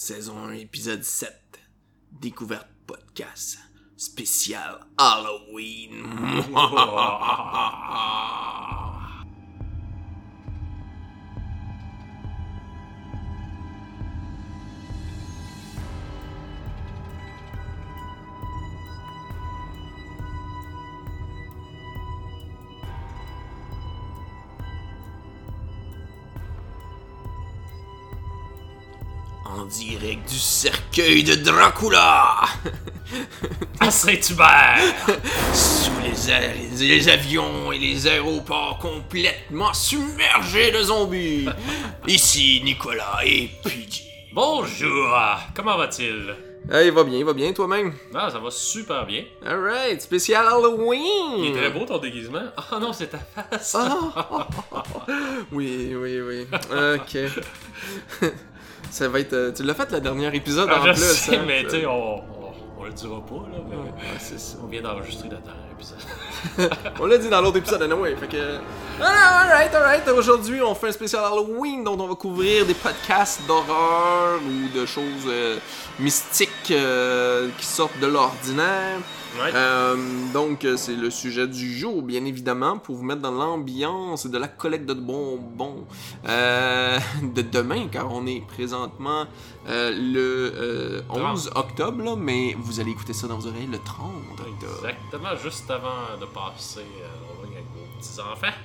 saison 1, épisode 7. Découverte podcast spécial Halloween. du cercueil de Dracula À Saint-Hubert! sous les, airs, les avions et les aéroports complètement submergés de zombies. Ici Nicolas et PJ. Bonjour! Comment va-t-il? Ah, il va bien, il va bien toi-même? Ah, ça va super bien. Alright, spécial Halloween. Il est très beau ton déguisement. Ah non, c'est ta face! Ah. oui, oui, oui. Ok. Ça va être. euh, Tu l'as fait le dernier épisode Ah, en je plus. sais, hein? mais tu sais, on, on, on le dira pas, là, mais Ouais, c'est ça. on vient d'enregistrer le dernier épisode. On l'a dit dans l'autre épisode, anyway. Fait que. Ah, alright, alright. Aujourd'hui, on fait un spécial Halloween dont on va couvrir des podcasts d'horreur ou de choses euh, mystiques euh, qui sortent de l'ordinaire. Ouais. Euh, donc, euh, c'est le sujet du jour, bien évidemment, pour vous mettre dans l'ambiance de la collecte de bonbons euh, de demain, car on est présentement euh, le euh, 11 octobre, là, mais vous allez écouter ça dans vos oreilles le 30 octobre. Exactement, juste avant de passer Halloween avec vos petits-enfants.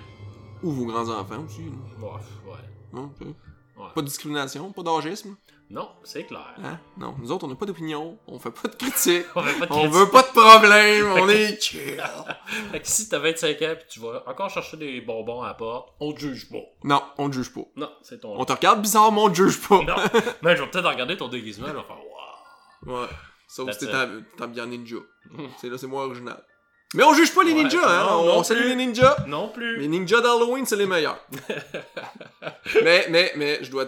Ou vos grands-enfants aussi. là. Ouais. Ouais. Pas de discrimination, pas d'âgisme? Non, c'est clair. Hein? Non, nous autres, on n'a pas d'opinion, on fait pas de critique, On fait pas de on critique. veut pas de problème, on est chill. Fait que si t'as 25 ans pis tu vas encore chercher des bonbons à la porte, on te juge pas. Non, on te juge pas. Non, c'est ton. On te regarde bizarrement, on te juge pas. Non, mais je vais peut-être regarder ton déguisement, je vais faire waouh. Ouais. Sauf si t'es bien ninja. C'est là, c'est moins original. Mais on juge pas les Ouais, ninjas, hein. non, on non salue les ninjas. Non plus. Les ninjas d'Halloween, c'est les meilleurs. mais, mais, mais, je dois.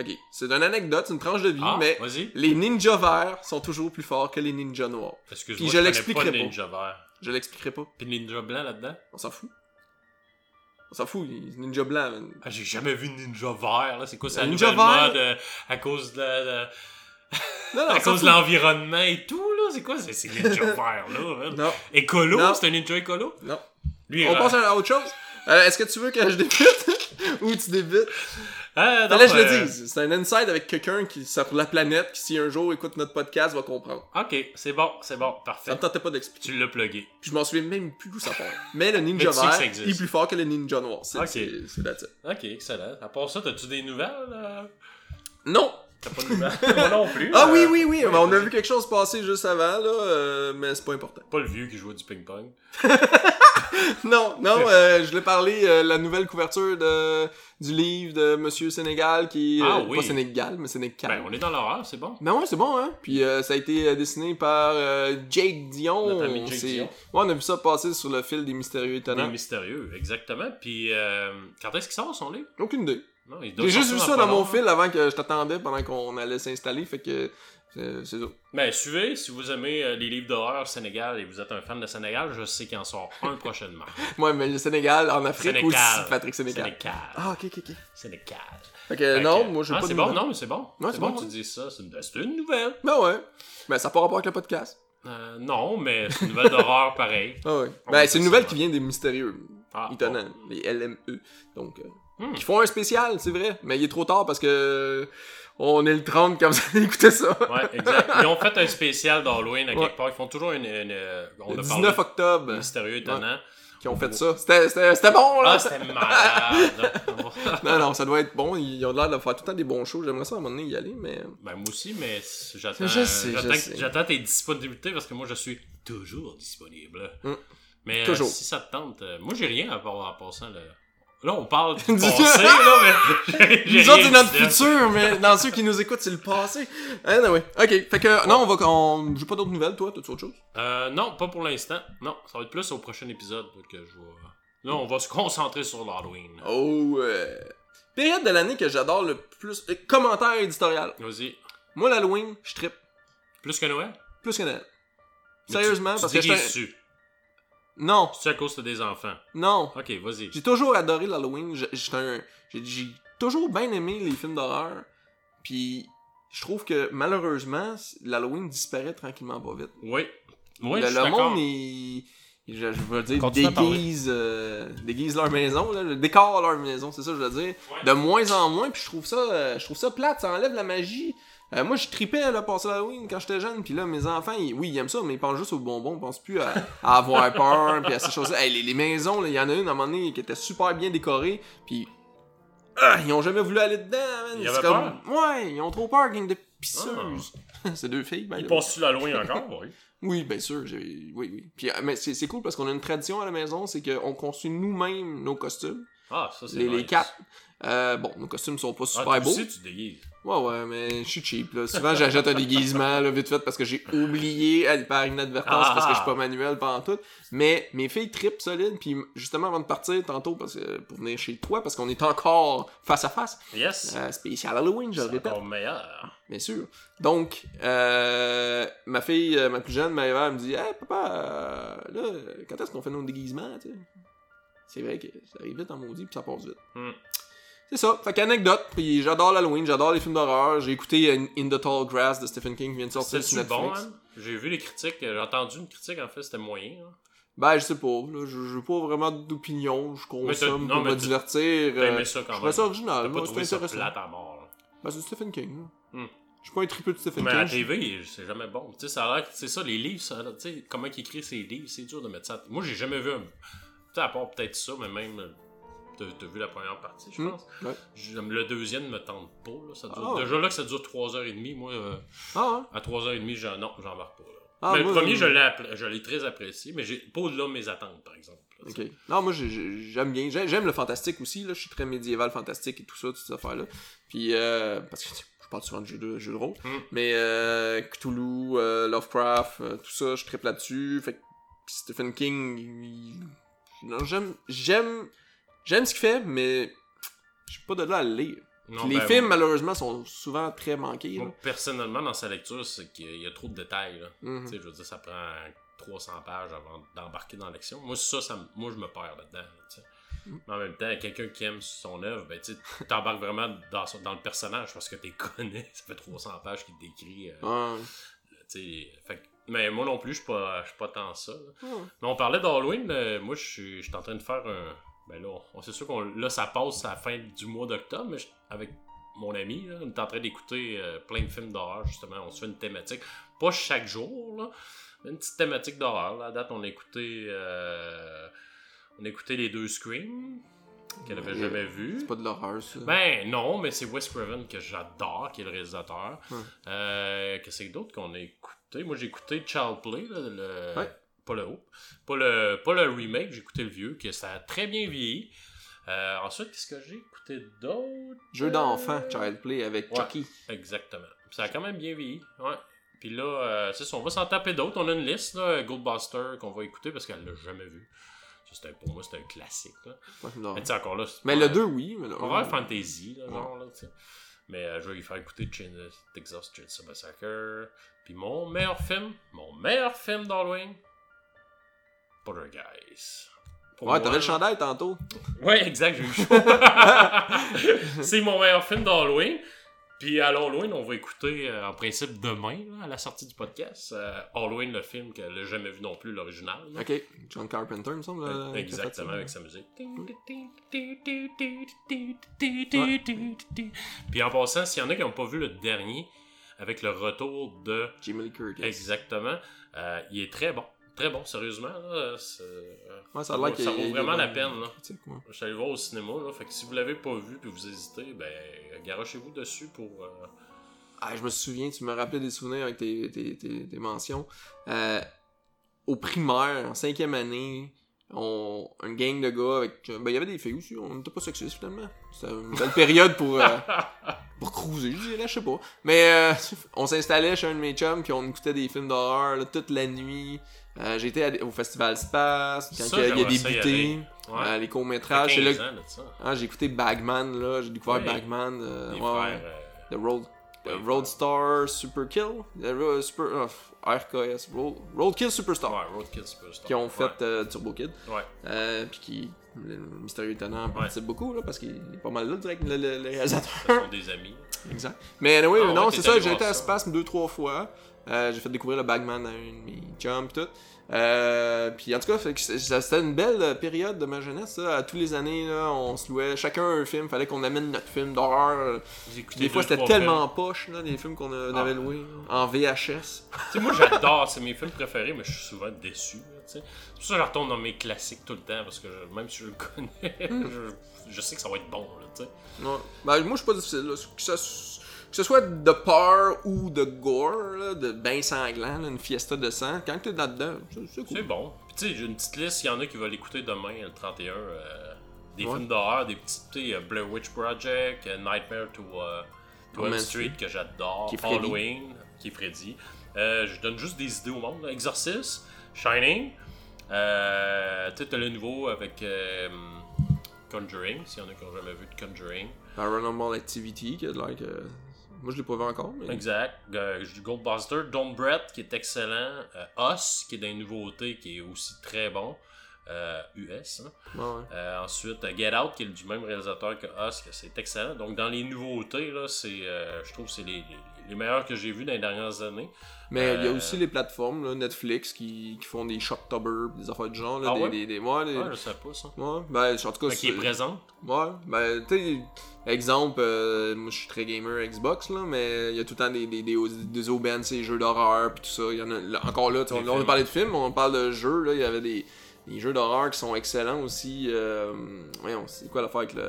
Ok, c'est une anecdote, c'est une tranche de vie, Ah, mais les ninjas verts sont toujours plus forts que les ninjas noirs. Excuse-moi, Puis je connais l'expliquerai pas. ninja vert. Je l'expliquerai pas. Pis le ninja blanc là-dedans? On s'en fout. On s'en fout, ninja blanc. man. Ah, j'ai jamais vu ninja vert, là. C'est quoi, la ninja vert? euh, à cause de Non, non, à cause de l'environnement et tout, là? C'est quoi, c'est ces ninja verts, là? Non, Écolo? C'est un ninja écolo? non. Lui, On euh, passe à autre chose. Euh, Est-ce que tu veux que je débute? Ou tu débutes ah, non, Fallait que je euh, le dise. C'est un inside avec quelqu'un qui sur la planète qui, si un jour écoute notre podcast, va comprendre. Ok, c'est bon, c'est bon, Ça parfait. me tentait pas d'expliquer. Tu l'as plugué. Puis je m'en souviens même plus d'où ça part. Mais le ninja Mais tu sais que ça vert existe. est plus fort que le ninja noir. C'est Ok. c'est- c'est that's it. Ok, excellent. À part ça, t'as-tu des nouvelles? euh? Non T'as pas de nouvelles? Moi non plus. Ah euh, oui, oui, oui. ouais, mais on a vu quelque chose passer juste avant, là, euh, mais c'est pas important. Pas le vieux qui jouait du ping-pong. Non, non, euh, je l'ai parlé, euh, la nouvelle couverture de, du livre de Monsieur Sénégal qui. Ah euh, oui. Pas Sénégal, mais Sénégal. Ben, on est dans l'horreur, c'est bon. Ben ouais, c'est bon, hein. Puis ça a été dessiné par Jake Dion. Notre ami Jake Dion. Ouais, on a vu ça passer sur le fil des mystérieux Des étonnants. mystérieux, exactement. Puis, quand est-ce qu'il sort son livre? Aucune idée. J'ai juste vu ça dans mon fil avant que je t'attendais pendant qu'on allait s'installer, fait que c'est c'est ça. Ben, suivez, si vous aimez euh, les livres d'horreur Sénégal et vous êtes un fan de Sénégal, je sais qu'il en sort un prochainement. Ouais, mais le Sénégal, en Afrique Sénégal. aussi, Patrick Sénégal. Sénégal. Ah, ok, ok, ok. Sénégal. Fait que Fait non, que- moi j'ai ah, pas c'est bon, non, mais c'est bon. Ouais, c'est bon que tu dises ça, c'est une, nouvelle. Ben ouais. Ben ça n'a pas rapport avec le podcast. Euh, non, mais c'est une nouvelle d'horreur pareil. Ah ouais. Ben c'est une nouvelle qui vient des mystérieux. Ah, Étonnant. Les LME. Donc, euh, Hmm. qui font un spécial, c'est vrai. Mais il est trop tard parce que on est le 30 quand vous allez écouter ça. Ouais, exact. Ils ont fait un spécial d'Halloween à quelque Ouais. part. Ils font toujours une. une- euh, on le a 19 parlé octobre, mystérieux étonnant. qui ont fait ça. C'était c'était- c'était bon, là! Ah, c'était malade. non, non, ça doit être bon. Ils ont l'air de faire tout le temps des bons shows. J'aimerais ça à un moment donné y aller, mais. ben, moi aussi, mais j'attends. Je sais, j'attends- je sais. J'attends tes disponibilités parce que moi, je suis toujours disponible. Hmm. Mais euh, Toujours. si ça te tente, euh, moi, j'ai rien à part en passant. Là, là on parle du passé, là, mais. Nous autres, c'est notre futur, mais dans ceux qui nous écoutent, c'est le passé. Anyway. Ok, fait que, non, on va. On... J'ai pas d'autres nouvelles, toi, t'as-tu autre chose? Euh, non, pas pour l'instant. Non, ça va être plus au prochain épisode que je vais. Là, on va se concentrer sur l'Halloween. Oh, euh... Période de l'année que j'adore le plus. euh, commentaire éditorial. Vas-y. Moi, l'Halloween, je trippe Plus que Noël? plus que Noël. Mais Sérieusement, tu, parce que je Non, C'est à cause que t'as des enfants? non. Ok, vas-y. J'ai toujours adoré l'Halloween. J'ai j'ai toujours bien aimé les films d'horreur. Puis je trouve que malheureusement, l'Halloween disparaît tranquillement pas vite. Oui. Oui, le, je le monde, il, il- je, je veux dire, Continue déguise, euh, déguise leur maison, là, le décor leur maison, c'est ça que je veux dire. Ouais. De moins en moins, puis je trouve ça, euh, je trouve ça plate, ça enlève la magie. Euh, moi, je tripais là, passer l'Halloween quand j'étais jeune, puis là, mes enfants, ils- oui, ils aiment ça, mais ils pensent juste aux bonbons, ils pensent plus à, à avoir peur, puis à ces choses-là. Hey, les, les maisons, il y en a une à un moment donné qui était super bien décorée, puis ah, ils ont jamais voulu aller dedans, man. Ils avaient comme- Ouais, ils ont trop peur, gang de pisseuses. c'est deux filles, ben Il là. passe-tu l'Halloween encore? Oui. Oui, bien sûr, oui, oui. Puis, euh, mais c'est, cool parce qu'on a une tradition à la maison, c'est qu'on construit nous-mêmes nos costumes, Ah, ça, c'est les, les quatre. Euh, bon, nos costumes sont pas Ah, super beaux. aussi, tu déguises. Ouais, ouais, mais je suis cheap, là. Souvent, j'achète un déguisement, là, vite fait, parce que j'ai oublié, par inadvertance, Ah. parce que je suis pas manuel pendant tout. Mais mes filles tripent solide, puis justement, avant de partir, tantôt, parce que, pour venir chez toi, parce qu'on est encore face à face, Yes. euh, spécial Halloween, je le c'est répète. encore meilleur. Bien sûr. Donc, euh, ma fille, euh, ma plus jeune, Maëva, elle me dit Hey papa, là, quand est-ce qu'on fait nos déguisements tu sais? C'est vrai que ça arrive vite en maudit, puis ça passe vite. Hmm. C'est ça. Fait qu'anecdote, puis j'adore l'Halloween, j'adore les films d'horreur. J'ai écouté In, In the Tall Grass de Stephen King qui vient de sortir sur Netflix. bon, hein? J'ai vu les critiques, j'ai entendu une critique, en fait, c'était moyen. hein. Ben, je sais pas, là, je j'ai pas vraiment d'opinion, je Mais consomme non, pour mais me divertir. T'as euh, aimé ça je quand même. ça original, ça intéressant. plate à mort. là. Ben, c'est Stephen King. là. Hmm. Je suis pas un tripeux de Stephen Mais à la King. TV, c'est jamais bon. Tu sais, ça a l'air que c'est ça, les livres, ça, tu sais, comment il écrit ses livres, c'est dur de mettre ça. Moi, j'ai jamais vu un. Tu à part peut-être ça, mais même. T'as vu la première partie, je Hmm, pense. ouais. Je- Le deuxième me tente pas. Là. Ça dure- Ah. Déjà là que ça dure 3h30, moi, euh, Ah, ouais? à 3h30, j'en- non, j'embarque pas. Là. Ah, mais moi, le premier, je- je l'ai je très apprécié, mais j'ai pas au-delà de mes attentes, par exemple. là. Non, moi j'ai- j'ai- j'aime bien. J'ai- J'aime le fantastique aussi. Là. Je suis très médiéval, fantastique et tout ça, toutes ces affaires-là. Puis, euh, parce que je parle souvent de jeux de, jeux de rôle. Mm. Mais euh, Cthulhu, euh, Lovecraft, euh, tout ça, je tripe là-dessus. Fait que Stephen King, il- j'aime. J'aime. J'aime ce qu'il fait, mais je suis pas de là à le lire. Non, les ben, films, malheureusement, sont souvent très manqués. moi, là. personnellement, dans sa lecture, c'est qu'il y a trop de détails. Là. Mhm. Je veux dire, ça prend 300 pages avant d'embarquer dans l'action. Moi, ça, ça moi, je me perds là-dedans. Mm. Mais en même temps, quelqu'un qui aime son œuvre, ben, tu t'embarques vraiment dans, son- dans le personnage parce que tu connais. Ça fait 300 pages qu'il te décrit. euh. Fait que- mais moi non plus, je suis pas, je suis pas tant ça. Mais on parlait d'Halloween. euh, moi, je suis je suis en train de faire un. Ben là, on- c'est sûr qu'on là, ça passe à la fin du mois d'octobre, mais je- avec mon ami, là, on est en train d'écouter euh, plein de films d'horreur, justement. On se fait une thématique. Pas chaque jour, là, mais une petite thématique d'horreur. là. À date, on a écouté. euh, on a écouté les deux Scream, qu'elle avait Ouais. jamais vu. C'est pas de l'horreur, ça. Ben non, mais c'est Wes Craven que j'adore, qui est le réalisateur. Ouais. Euh, Qu'est-ce que d'autre qu'on a écouté? Moi j'ai écouté Child Play, là, le... Ouais. Pas le haut, pas le, pas le remake, j'ai écouté le vieux, que ça a très bien vieilli. Euh, ensuite, qu'est-ce que j'ai écouté d'autre? Jeu d'enfant, Child Play avec Ouais. Chucky. Exactement. Ça a quand même bien vieilli. Ouais. Puis là, euh, c'est ça, on va s'en taper d'autres. On a une liste, là, Goldbuster, qu'on va écouter parce qu'elle l'a jamais vu. Ça, c'était- pour moi, c'est un classique. Là. Mais encore là, Mais le 2, oui. Mais Horreur non. fantasy, là, genre, là. Mais euh, je vais lui faire écouter Chain, euh, Texas Chainsaw Massacre. Puis mon meilleur film, mon meilleur film d'Halloween, Poltergeist. Pour Ouais, t'avais le chandail tantôt. Ouais, exact, j'ai eu chaud. C'est mon meilleur film d'Halloween. Puis à l'Halloween, on va écouter, euh, en principe, demain, là, à la sortie du podcast, euh, Halloween, le film qu'elle n'a jamais vu non plus, l'original. Ok, John Carpenter, il me semble. euh. Exactement, avec sa musique. Puis en passant, s'il y en a qui n'ont pas vu le dernier, avec le retour de. Jamie Lee Curtis. Exactement, il est très bon. Très bon, sérieusement. Là, Ouais, ça vaut vraiment la peine. Là. ouais. Je suis allé voir au cinéma, là, fait que si vous l'avez pas vu puis vous hésitez, ben garochez-vous dessus pour. euh, Ah, je me souviens, tu me rappelais des souvenirs avec tes, tes, tes, tes mentions. Euh, au primaire, en cinquième année, on, une gang de gars avec. Ben, il y avait des filles aussi, on n'était pas sexistes finalement. C'était une belle période pour. euh, pour cruiser, je dirais, je sais pas. Mais euh, on s'installait chez un de mes chums, puis on écoutait des films d'horreur toute la nuit. Euh, j'ai été des- au festival Space, quand Ça, il y a- aller. Ouais. euh, les courts-métrages. fait c'est 15 là- ans de ça. Ah, j'ai écouté Bagman, là. J'ai découvert. Bagman. euh, Les ouais, frères. euh, The Road. les Roadstar Super Kill, Ro- Super, ah, RKS, Road, Roadkill Superstar, Ouais, Roadkill Superstar. qui ont fait euh, Turbo Kid, Ouais. puis qui, le mystérieux étonnant, participe beaucoup, là, parce qu'il est pas mal là, direct, le, le- le réalisateur. Ce sont des amis. Exact. Mais anyway, Ah non, c'est ça, j'ai été à. Spasme deux, trois fois. Euh, j'ai fait découvrir le Bagman à une mes chums pis tout. Euh, puis en tout cas, c'était une belle euh, période de ma jeunesse. Ça. À tous les années, là, on se louait chacun un film. Fallait qu'on amène notre film d'horreur. Des fois, c'était tellement poche, là, les films qu'on Ah. avait loués en VHS. moi j'adore, c'est mes films préférés, mais je suis souvent déçu. C'est pour ça que je retourne dans mes classiques tout le temps, parce que je- même si je le connais, je, je sais que ça va être bon. Là. Ouais. Ben, moi, je suis pas difficile. Là. Que, ça- que ce soit de peur ou de gore, là, de bain sanglant, là, une fiesta de sang, quand t'es là-dedans, c'est- cool. C'est bon. Puis tu sais, j'ai une petite liste, il y en a qui veulent écouter demain, le 31. euh, des Ouais. films d'horreur, des petits, euh, Blair Witch Project, euh, Nightmare to, euh, to Elm Street, que j'adore. Halloween, qui est Freddy. Je donne juste des idées au monde. là. Exorcist, Shining, euh, tu sais, t'as le nouveau avec Conjuring, s'il y en a qui n'ont jamais vu de Conjuring. Paranormal Activity, qui. Moi, je l'ai pas vu encore, mais. Exact. Euh, du Goldbuster, Don't Brett qui est excellent. Euh, Us qui est des nouveautés qui est aussi très bon. Euh, US. hein. Ouais, ouais. Euh, ensuite, euh, Get Out qui est du même réalisateur que Us, que c'est excellent. Donc dans les nouveautés, là, c'est, euh, je trouve que c'est les, les, les meilleurs que j'ai vus dans les dernières années. Mais il y a Euh, aussi les plateformes, là, Netflix, qui, qui font des Shocktober, des affaires du genre, là, Ah des, ouais? des, des- ouais, des- Ouais, je sais pas ça. ouais, ben, en tout cas, qu'il est c'est- présent. Ouais, ben, tu sais, exemple, euh, moi je suis très gamer Xbox, là, mais il y a tout le temps des, des, des, des aubaines, ces jeux d'horreur, pis tout ça. Il y en a, là, encore là, on, on a parlé de films, on parle de jeux, là, il y avait des, des jeux d'horreur qui sont excellents aussi. Euh, voyons, c'est quoi l'affaire avec le.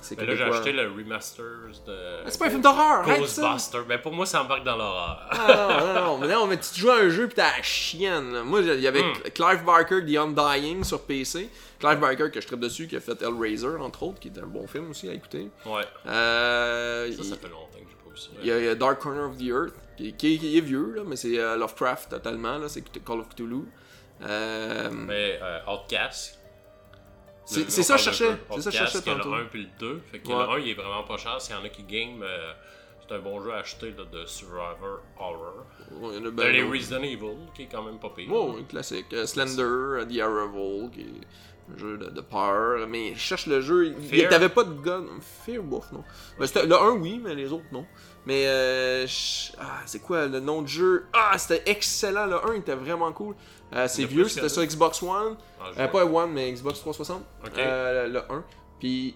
C'est Mais là, j'ai acheté le remasters de. Mais c'est pas un film d'horreur, arrête ça! Ghostbuster. Ben pour moi, ça embarque dans l'horreur. Ah, non, non, non, mais non, mais tu joues à un jeu pis t'as la chienne. là. Moi, il y avait Hmm. Clive Barker, The Undying sur PC. Clive Barker, que je traite dessus, qui a fait Hellraiser, entre autres, qui est un bon film aussi à écouter. Ouais. Euh, Ça, il- ça fait longtemps que j'ai pas vu ça. il y, a, il y a Dark Corner of the Earth, qui, qui- qui est vieux, là, mais c'est euh, Lovecraft totalement, là, c'est Call of Cthulhu. Euh, Mais euh, Outcast. C'est ça que je cherchais, c'est ça je cherchais tantôt. le 1 puis le 2. Fait que Ouais. le 1, il est vraiment pas cher. S'il y en a qui game, euh, c'est un bon jeu à acheter là, de Survivor Horror. Ouais, il y en a ben les. Resident Evil, qui est quand même pas pire. Ouais, classique. Euh, Slender, euh, The Arrival, qui est un jeu de, de peur. Mais je cherche le jeu. T'avait pas de gun. Fear, bof, non. Ben, le 1, oui, mais les autres, non. Mais, euh, je- ah, c'est quoi le nom de jeu? Ah, c'était excellent. Le 1 était vraiment cool. Euh, c'est Il vieux, c'était sur. Xbox One. Ah, Euh, pas One, mais Xbox 360. Ok. Euh, le 1. Puis,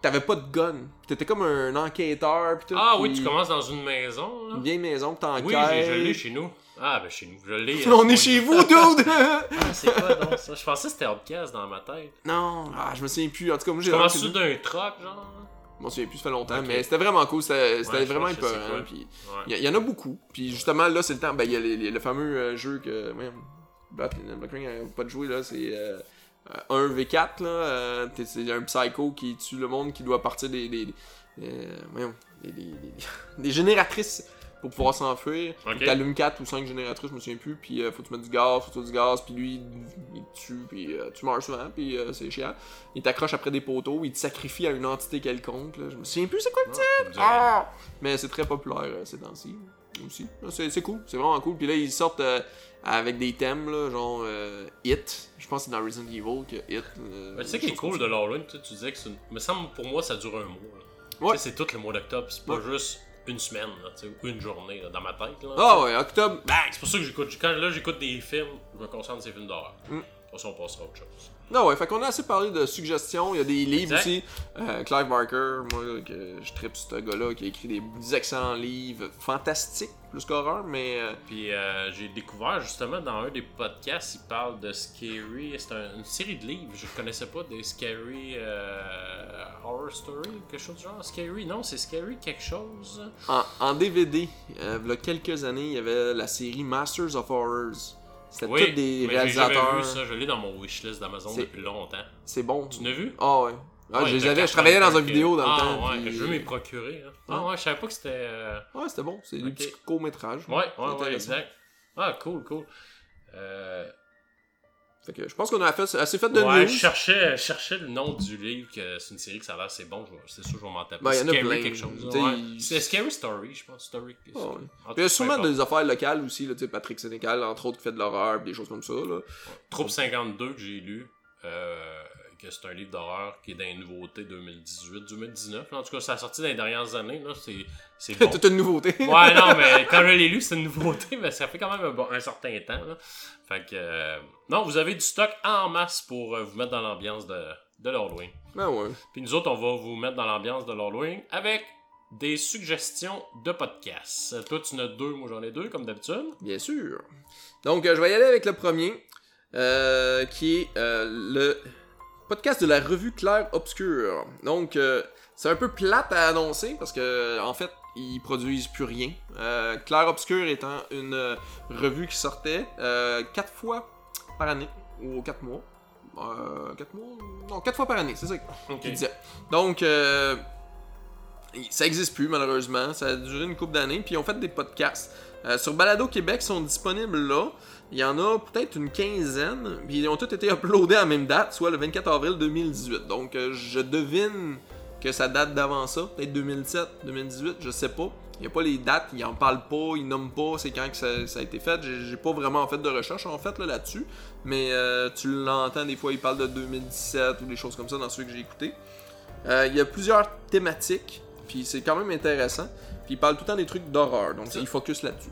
t'avais pas de gun. T'étais comme un enquêteur. Pis tout, Ah oui, tu commences dans une maison. Là. Une vieille maison, t'enquêtes. Oui, je l'ai chez nous. Ah, ben chez nous. Je l'ai. On est chez vous, dude! Ah, c'est quoi donc ça? Je pensais que c'était Outcast dans ma tête. non, ah, je me souviens plus. En tout cas, moi j'ai Tu commences d'un truck, genre? M'en souviens plus, ça fait longtemps, mais c'était vraiment cool. C'était Ouais, vraiment épeurant. quoi. Puis Ouais. il y, y en a beaucoup. Puis justement, là, c'est le temps. Ben, il y a les- les- le fameux euh, jeu que. Ouais, Black Blackring n'a pas de jouer, là. C'est euh, euh, 1v4, là. euh, c'est un psycho qui tue le monde qui doit partir des. des, des, voyons, des, des- des- des génératrices pour pouvoir s'enfuir. Ok. T'allumes 4 ou 5 génératrices, je me souviens plus, puis euh, faut que tu mettes du gaz, faut que tu mettes du gaz, puis lui, il, te tue, puis euh, tu meurs souvent, puis euh, c'est chiant. Il t'accroche après des poteaux, il te sacrifie à une entité quelconque, là. je me souviens plus c'est quoi le Ah, rien. ah! Mais c'est très populaire euh, ces temps-ci. Aussi. Ah, C'est, cool, c'est vraiment cool. Puis là, ils sortent avec des thèmes, là, genre Hit. Je pense que c'est dans Resident Evil que Hit. tu sais qui est cool de l'Halloween, tu sais, tu disais que c'est une... me semble pour moi ça dure un mois. là. Ouais. Tu sais, c'est tout le mois d'octobre, c'est pas Ouais. juste une semaine, là, tu sais, ou une journée là, dans ma tête. Là. Ah ouais, octobre. Bang! C'est pour ça que j'écoute. Quand là j'écoute des films, je me concentre sur ces films d'horreur. Mm. De toute façon, on passera à autre chose. Non, ouais, fait qu'on a assez parlé de suggestions. Il y a des livres Exact. aussi. Euh, Clive Barker, moi, que je tripe ce gars-là, qui a écrit des, des excellents livres fantastiques, plus qu'horreur, mais. euh, Puis euh, j'ai découvert justement dans un des podcasts, il parle de Scary. C'est un- une série de livres, je connaissais pas des Scary Horror Story, quelque chose du genre. Scary, non, c'est Scary quelque chose. En, en DVD, il y a quelques années, il y avait la série Masters of Horrors. C'était Oui, tous des mais j'ai jamais réalisateurs. vu ça, je l'ai dans mon wishlist d'Amazon depuis longtemps. C'est bon. Tu l'as vu? Ah ouais. Ah, Ouais, je les le avais, je travaillais dans une vidéo dans ah, le temps. ouais, puis- je veux m'y procurer. hein. Ah ouais, je savais pas que c'était. euh, Ouais, c'était bon. C'est des Ok. petits courts-métrages. Ouais, C'est ouais, ouais, intéressant. exact. Ah, cool, cool. Euh, Fait que je pense qu'on a fait, assez fait de Ouais, news. je cherchais, je cherchais le nom du livre, que c'est une série que ça a l'air c'est bon, c'est sûr que je vais m'en taper. Ben, y en a Scary plein. quelque chose. Ouais. C'est Scary Story, je pense. Story. Ouais. Il y a sûrement des affaires locales aussi, là, Patrick Sénécal, entre autres, qui fait de l'horreur, des choses comme ça. Là. Troupe 52 que j'ai lu, euh, que c'est un livre d'horreur qui est dans les nouveautés 2018-2019. En tout cas, ça a sorti dans les dernières années. Là, c'est, c'est bon. Toute une nouveauté. ouais, non, mais quand je l'ai lu, c'est une nouveauté, mais ça fait quand même un, bon- un certain temps. Là. Fait que. euh, non, vous avez du stock en masse pour euh, vous mettre dans l'ambiance de, de l'Halloween. Ben ouais. Puis nous autres, on va vous mettre dans l'ambiance de l'Halloween avec des suggestions de podcasts. Euh, Toi, tu en as deux, moi j'en ai deux, comme d'habitude. Bien sûr. Donc, je vais y aller avec le premier, euh, qui est euh, le podcast de la revue Claire Obscure. Donc, euh, c'est un peu plate à annoncer parce que, en fait, ils produisent plus rien. Euh, Claire Obscure étant une euh, revue qui sortait quatre fois par année, ou quatre mois. Quatre mois? Non, quatre fois par année, c'est ça qu'il disait. Donc, ça existe plus malheureusement. Ça a duré une couple d'années. Puis ils ont fait des podcasts. Sur Balado Québec ils sont disponibles là. Il y en a peut-être une quinzaine. Puis ils ont tous été uploadés à la même date, soit le 24 avril 2018. Donc euh, je devine que ça date d'avant ça. Peut-être 2007, 2018, je sais pas. Il n'y a pas les dates, ils en parlent pas, ils nomment pas, c'est quand que ça, ça a été fait. J'ai pas vraiment fait de recherche en fait là, là-dessus. Mais euh, tu l'entends des fois, ils parlent de 2017 ou des choses comme ça dans ceux que j'ai écoutés. Euh, Il y a plusieurs thématiques, puis c'est quand même intéressant. Puis ils parlent tout le temps des trucs d'horreur, donc ils focus là-dessus.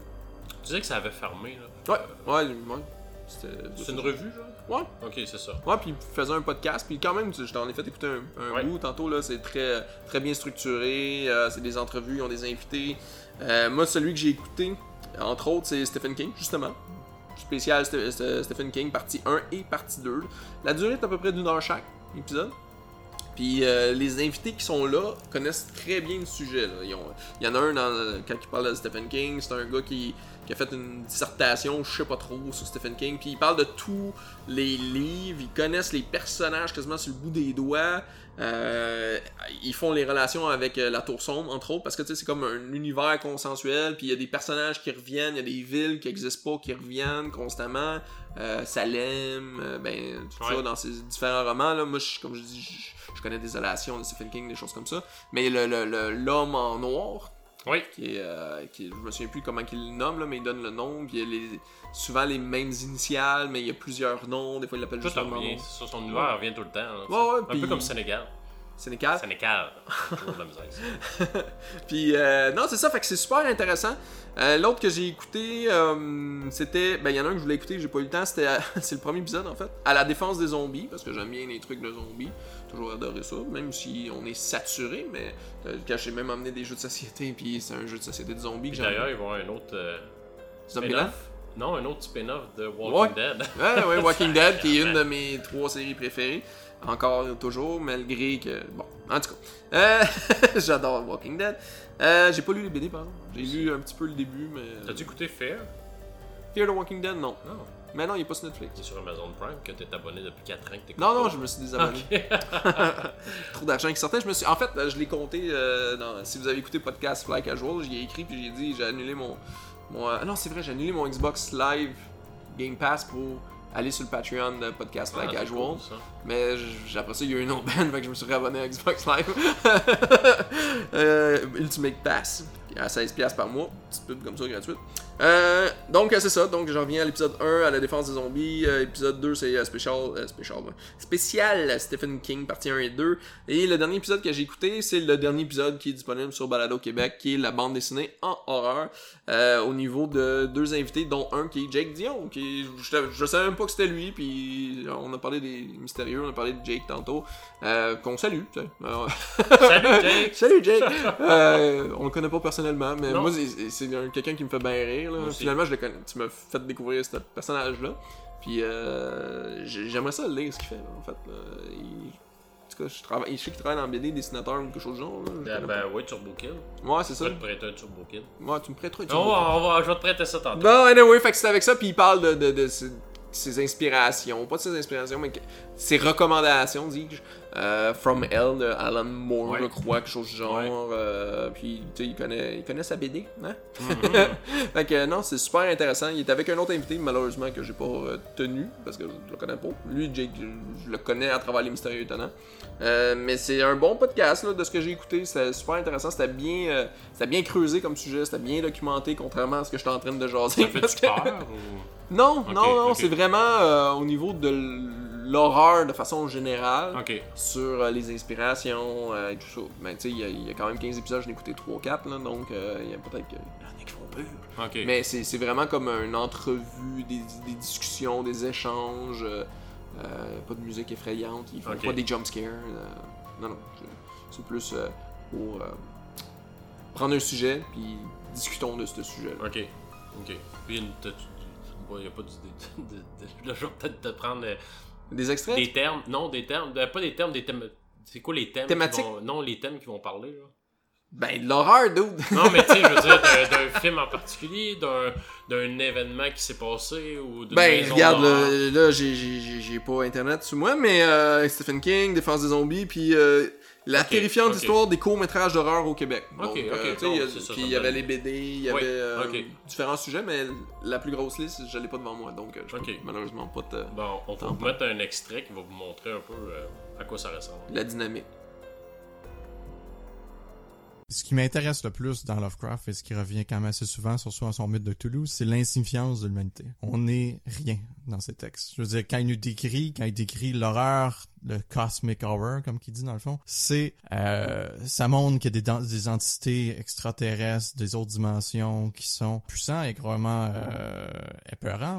Tu disais que ça avait fermé, là. Ouais, ouais, ouais. C'était- C'est une revue, genre? Ouais. Ok, c'est ça. Ouais, puis ils faisaient un podcast, puis quand même, je t'en ai fait écouter un, un Ouais. bout tantôt, là, c'est très, très bien structuré, euh, c'est des entrevues, ils ont des invités. Euh, moi, celui que j'ai écouté, entre autres, c'est Stephen King, justement. Spécial Ste- Ste- Stephen King, partie 1 et partie 2. La durée est à peu près d'une heure chaque épisode. Puis euh, les invités qui sont là connaissent très bien le sujet. Il y en a un dans, quand il parle de Stephen King, c'est un gars qui, qui a fait une dissertation, je sais pas trop, sur Stephen King. Puis il parle de tous les livres, ils connaissent les personnages quasiment sur le bout des doigts. Euh, ils font les relations avec euh, la Tour Sombre, entre autres, parce que tu sais, c'est comme un univers consensuel. Puis il y a des personnages qui reviennent, il y a des villes qui n'existent pas, qui reviennent constamment. Euh, Salem, euh, ben, tout Ouais. ça dans ces différents romans. Là. Moi, je- comme je dis, je, je connais Désolation de Stephen King, des choses comme ça. Mais le- le- le- l'homme en noir, Oui. qui est, euh, qui est- je me souviens plus comment il le nomme, là, mais il donne le nom, puis il y a les, souvent les mêmes initiales, mais il y a plusieurs noms, des fois il l'appelle juste noir. C'est ça, son univers revient tout le temps. là, Ouais, ouais, Un peu comme Sénégal. Sénécal. Ça. Puis euh, non, c'est ça, fait que c'est super intéressant. Euh, L'autre que j'ai écouté, euh, c'était. Ben, il y en a un que je voulais écouter, j'ai pas eu le temps, c'était. c'est le premier épisode en fait. À la défense des zombies, parce que j'aime bien les trucs de zombies. Toujours adoré ça, même si on est saturé, mais. Quand j'ai même emmené des jeux de société, puis c'est un jeu de société de zombies. D'ailleurs, ils vont avoir un autre. Zombieland? Non, un autre spin-off de Walking Dead. Ouais, ouais, Walking Dead, qui est une de mes trois séries préférées. Encore toujours, malgré que. Bon, en tout cas. Euh, J'adore Walking Dead. Euh, j'ai pas lu les BD, pardon. J'ai lu un petit peu le début, mais. T'as-tu écouté Fear? Fear the Walking Dead, non. Non. Mais non, il est pas sur Netflix. C'est sur Amazon Prime que t'es abonné depuis 4 ans que t'écoutes Non, non, pas. je me suis désabonné. Trop d'argent qui sortait. Je me suis... En fait, euh, je l'ai compté. euh, dans... Si vous avez écouté podcast Fly Casual, j'y ai écrit puis j'ai dit j'ai annulé mon. mon... euh, Ah non, c'est vrai, j'ai annulé mon Xbox Live Game Pass pour aller sur le Patreon de podcast Ah, Casual. cool. Mais après ça, il y a eu une autre band, fait que je me suis réabonné à Xbox Live. Euh, Ultimate Pass, à 16$ par mois. Petite pub comme ça gratuite. Euh, donc, c'est ça. Donc, je reviens à l'épisode 1, à la défense des zombies. Euh, épisode 2, c'est euh, spécial, euh, spécial, spécial Stephen King, partie 1 et 2. Et le dernier épisode que j'ai écouté, c'est le dernier épisode qui est disponible sur Balado Québec, qui est la bande dessinée en horreur. au niveau de deux invités, dont un qui est Jake Dion. Qui, je, je savais même pas que c'était lui. Puis, on a parlé des mystérieux, on a parlé de Jake tantôt. Qu'on salue, Salut Jake! Salut Jake! On le connaît pas personnellement, mais Non. moi c'est- un- quelqu'un qui me fait bien rire. là. Finalement, je le connais. tu m'as fait découvrir ce personnage-là. Puis euh, j'ai- j'aimerais ça le lire ce qu'il fait, là, en fait. là. Il- En tout cas, je, travaille, je sais qu'il travaille dans BD, dessinateur ou quelque chose du genre. là, je Ah, connais ben ouais, Turbo pas. Ouais, c'est Je ça. vais te prêter un Turbo Kill. Ouais, tu me prêteras. tu On me va, on va, je vais te prêter ça tantôt. Bon, anyway, fait que c'est avec ça, puis il parle de, de, de, c'est- ses inspirations, pas de ses inspirations, mais ses recommandations, dis-je. Euh, From Hell de Alan Moore, Ouais. je crois, quelque chose du genre. Ouais. euh, puis, tu sais, il connaît, il connaît sa BD, hein? Mhm. fait que non, c'est super intéressant. Il est avec un autre invité, malheureusement, que j'ai pas euh, tenu, parce que je le connais pas. Lui, Jake, je, je le connais à travers les Mystérieux Étonnants. Euh, mais c'est un bon podcast, là, de ce que j'ai écouté. C'était super intéressant. C'était bien, euh, bien creusé comme sujet. C'était bien documenté, contrairement à ce que j'étais en train de jaser. Ça fait parce que- peur ou... Non, non, non. C'est vraiment euh, au niveau de l'horreur de façon générale Ok. sur euh, les inspirations euh, et tout ça. Mais tu sais, il y, a- il y a quand même 15 épisodes, j'en ai écouté 3 4 là, donc il y a peut-être qu'il y en a qui font peur. Mais c'est vraiment comme une entrevue, des, des discussions, des échanges. pas de musique effrayante, ils font Ok. pas des jump scares. euh, non, non. c'est- plus pour prendre un sujet, puis discutons de ce sujet-là. Ok. Ok. Puis, il n'y a pas d'idée. de- de- de- peut-être de prendre euh, Des extraits? des termes. Non, des termes. de- pas des termes, des thèmes. C'est quoi les thèmes Thématiques? vont- Non, les thèmes qui vont parler. Là? Ben, de l'horreur, dude! Non, mais tu sais, je veux dire, d'un- film en particulier, d'un d'un événement qui s'est passé ou d'une Ben, regarde, là, là, j'ai- pas internet sur moi, mais euh, Stephen King, Défense des zombies, puis euh, la terrifiante histoire des courts-métrages d'horreur au Québec. Donc, ok, euh, Puis il y avait les BD, il y Oui, avait euh, différents sujets, mais la plus grosse liste, je l'ai pas devant moi, donc euh, je Ok. peux malheureusement pas te... Bon, on va vous mettre un extrait qui va vous montrer un peu euh, à quoi ça ressemble. la dynamique. Ce qui m'intéresse le plus dans Lovecraft et ce qui revient quand même assez souvent sur son, son mythe de Toulouse, c'est l'insignifiance de l'humanité. On n'est rien dans ces textes. Je veux dire, quand il nous décrit, quand il décrit l'horreur, le cosmic horror, comme qu'il dit dans le fond, c'est, euh, ça montre qu'il y a des, des entités extraterrestres, des autres dimensions qui sont puissants et vraiment euh,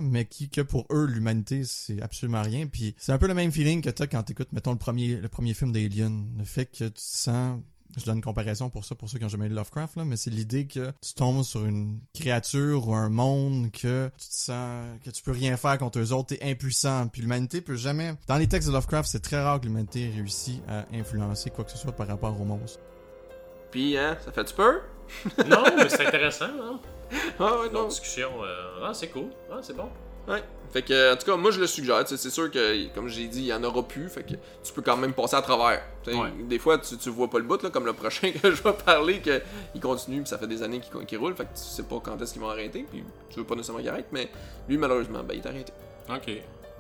mais qui, que pour eux, l'humanité, c'est absolument rien. Puis c'est un peu le même feeling que t'as quand t'écoutes, mettons, le premier, le premier film d'Alien. Le fait que tu te sens je donne une comparaison pour ça, pour ceux qui ont jamais lu Lovecraft, là, mais c'est l'idée que tu tombes sur une créature ou un monde que tu te sens, que tu peux rien faire contre eux autres, t'es impuissant, puis l'humanité peut jamais... Dans les textes de Lovecraft, c'est très rare que l'humanité réussisse à influencer quoi que ce soit par rapport aux monstres. Puis, hein, ça fait-tu peur? Non, mais c'est intéressant, hein? Ah ouais, Notre non. discussion. euh, Ah, c'est cool. Ah, c'est bon. Ouais. Fait que, en tout cas, moi je le suggère. sais, C'est sûr que, comme j'ai dit, il y en aura plus. Fait que tu peux quand même passer à travers. Sais, Ouais. Des fois, tu, tu vois pas le bout, là, comme le prochain que je vais parler, que il continue, puis ça fait des années qu'il qu'il roule. Fait que tu sais pas quand est-ce qu'ils vont arrêter. Puis tu veux pas nécessairement qu'il arrête, mais lui, malheureusement, ben, il est arrêté. Ok.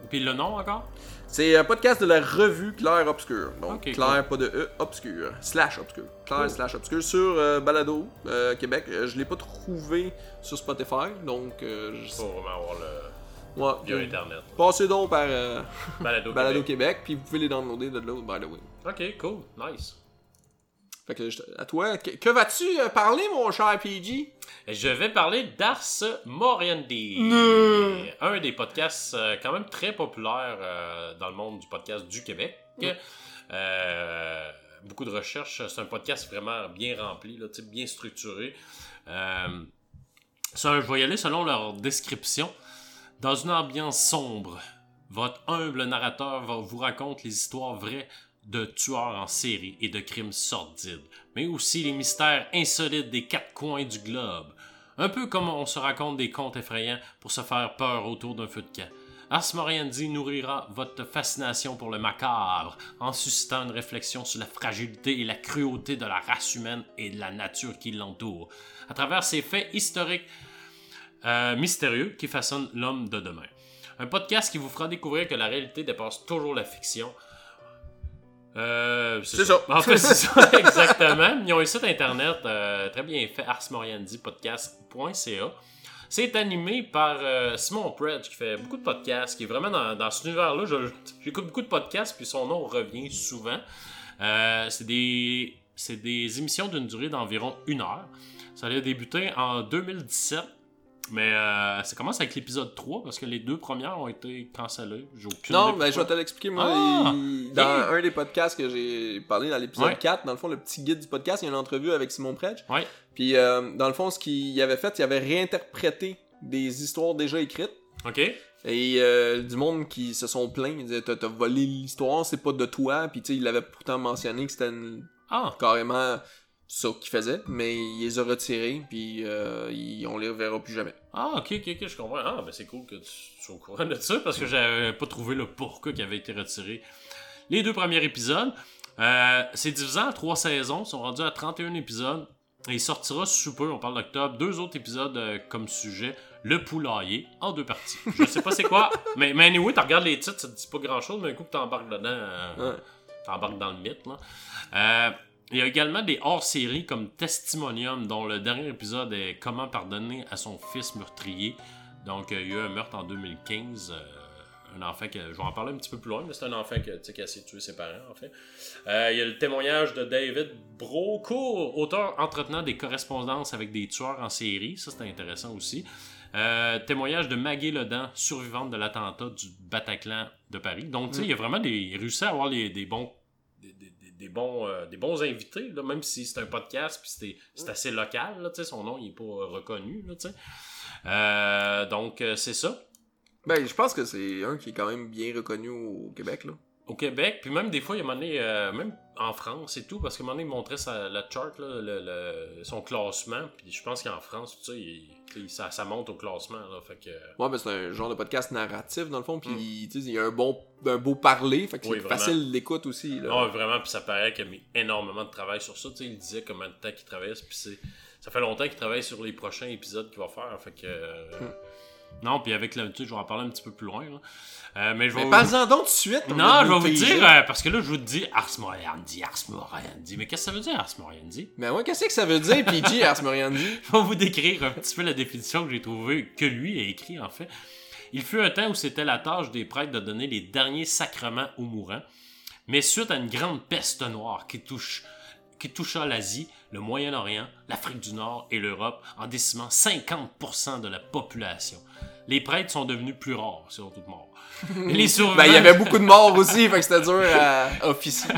Puis le nom encore? C'est un podcast de la revue Claire Obscure. Donc, Claire, pas de E, Obscure. Slash Obscure. Claire Cool. slash Obscure sur euh, Balado euh, Québec. Euh, je l'ai pas trouvé sur Spotify, donc euh, je Faut vraiment avoir le. Ouais, via Internet. Passez donc par euh, Balado. Balado Québec. Québec, puis vous pouvez les downloader de l'autre, by the way. Ok, cool. Nice. Fait que, à toi, que, que vas-tu euh, parler, mon cher PG? Je vais parler d'Ars Moriendi. Non. Un des podcasts euh, quand même très populaires euh, dans le monde du podcast du Québec. Euh, beaucoup de recherches. C'est un podcast vraiment bien rempli, là, bien structuré. Ça, je vais y aller selon leur description. Dans une ambiance sombre, votre humble narrateur vous raconter les histoires vraies de tueurs en série et de crimes sordides, mais aussi les mystères insolites des quatre coins du globe. Un peu comme on se raconte des contes effrayants pour se faire peur autour d'un feu de camp. Ars Moriendi nourrira votre fascination pour le macabre en suscitant une réflexion sur la fragilité et la cruauté de la race humaine et de la nature qui l'entoure, à travers ces faits historiques euh, mystérieux qui façonnent l'homme de demain. Un podcast qui vous fera découvrir que la réalité dépasse toujours la fiction. Euh, C'est ça. En fait, c'est ça, exactement. Ils ont un site internet euh, très bien fait, arsmoriandipodcast.ca. C'est animé par euh, Simon Predge qui fait beaucoup de podcasts, qui est vraiment dans, dans cet univers-là. J'écoute beaucoup de podcasts, puis son nom revient souvent. C'est des, c'est des émissions d'une durée d'environ une heure. Ça a débuté en 2017. Mais euh, ça commence avec l'épisode 3 parce que les deux premières ont été cancellées. J'ai aucune Non, idée ben je vais te l'expliquer. Moi, Ah! il- dans Yeah. un des podcasts que j'ai parlé, dans l'épisode Ouais. 4, dans le fond, le petit guide du podcast, il y a une entrevue avec Simon Predge. Ouais. Puis, euh, dans le fond, ce qu'il avait fait, il avait réinterprété des histoires déjà écrites. Ok. Et euh, du monde qui se sont plaints, ils disaient T'as t'as volé l'histoire, c'est pas de toi. Puis tu sais, il avait pourtant mentionné que c'était une- Ah, carrément. Ça qu'ils faisaient, mais il les a retirés, puis euh, on les reverra plus jamais. Ah, ok, ok, ok, je comprends. Ah, ben c'est cool que tu sois au courant de ça parce que j'avais pas trouvé le pourquoi qui avait été retiré. Les deux premiers épisodes, euh, c'est divisé en trois saisons, ils sont rendus à 31 épisodes. Et il sortira sous peu, on parle d'octobre, deux autres épisodes euh, comme sujet, le poulailler, en deux parties. Je sais pas c'est quoi, mais, mais anyway, tu regardes les titres, ça te dit pas grand chose, mais un coup que t'embarques dedans, Ouais. t'embarques dans le mythe. Là. Euh, il y a également des hors-séries comme Testimonium, dont le dernier épisode est Comment pardonner à son fils meurtrier. Donc, euh, il y a eu un meurtre en 2015. euh, un enfant qui. Je vais en parler un petit peu plus loin, mais c'est un enfant qui, a essayé de tuer ses parents, en fait. Euh, il y a le témoignage de David Brocourt, auteur entretenant des correspondances avec des tueurs en série. Ça, c'est intéressant aussi. Témoignage de Maggie Ledan, survivante de l'attentat du Bataclan de Paris. Donc, il y a vraiment des. Il réussit à avoir des bons. Des, bons, euh, des bons invités, là, même si c'est un podcast puis c'est- c'est assez local, là, tu sais, son nom il est pas euh, reconnu. Là, tu sais. Euh, donc, c'est ça. Ben, je pense que c'est un qui est quand même bien reconnu au Québec, là. au Québec, puis même des fois, il y a un moment donné, euh, même en France et tout, parce qu'à un moment donné, il montrait sa, la chart, là, le- le- son classement, puis je pense qu'en France, tu sais, il- ça, ça monte au classement, là, fait que... Ouais, ben c'est un genre de podcast narratif, dans le fond, puis sais, il y a un bon un beau parler, fait que. Oui, c'est facile d'écoute aussi, là. Non, vraiment, puis ça paraît qu'il a mis énormément de travail sur ça, il disait combien de temps qu'il travaillait, puis. Ça fait longtemps qu'il travaille sur les prochains épisodes qu'il va faire, fait que... euh, Non, puis avec l'habitude, je vais en parler un petit peu plus loin, là. Euh, mais je vais... Mais parle-en donc tout de suite. Non, je vais vous dire, euh, parce que là, je vous dis Ars Moriendi, Ars Moriendi. Mais qu'est-ce que ça veut dire, Ars Moriendi? Ben ouais, qu'est-ce que ça veut dire, PG, Ars Moriandi? Je vais vous décrire un petit peu la définition que j'ai trouvée, que lui a écrit en fait. Il fut un temps où c'était la tâche des prêtres de donner les derniers sacrements aux mourants, mais suite à une grande peste noire qui touche qui toucha l'Asie, le Moyen-Orient, l'Afrique du Nord et l'Europe en décimant 50% de la population. Les prêtres sont devenus plus rares, sont tous morts. Les survivants, Ben, il y avait beaucoup de morts aussi, fait que c'était dur à officier.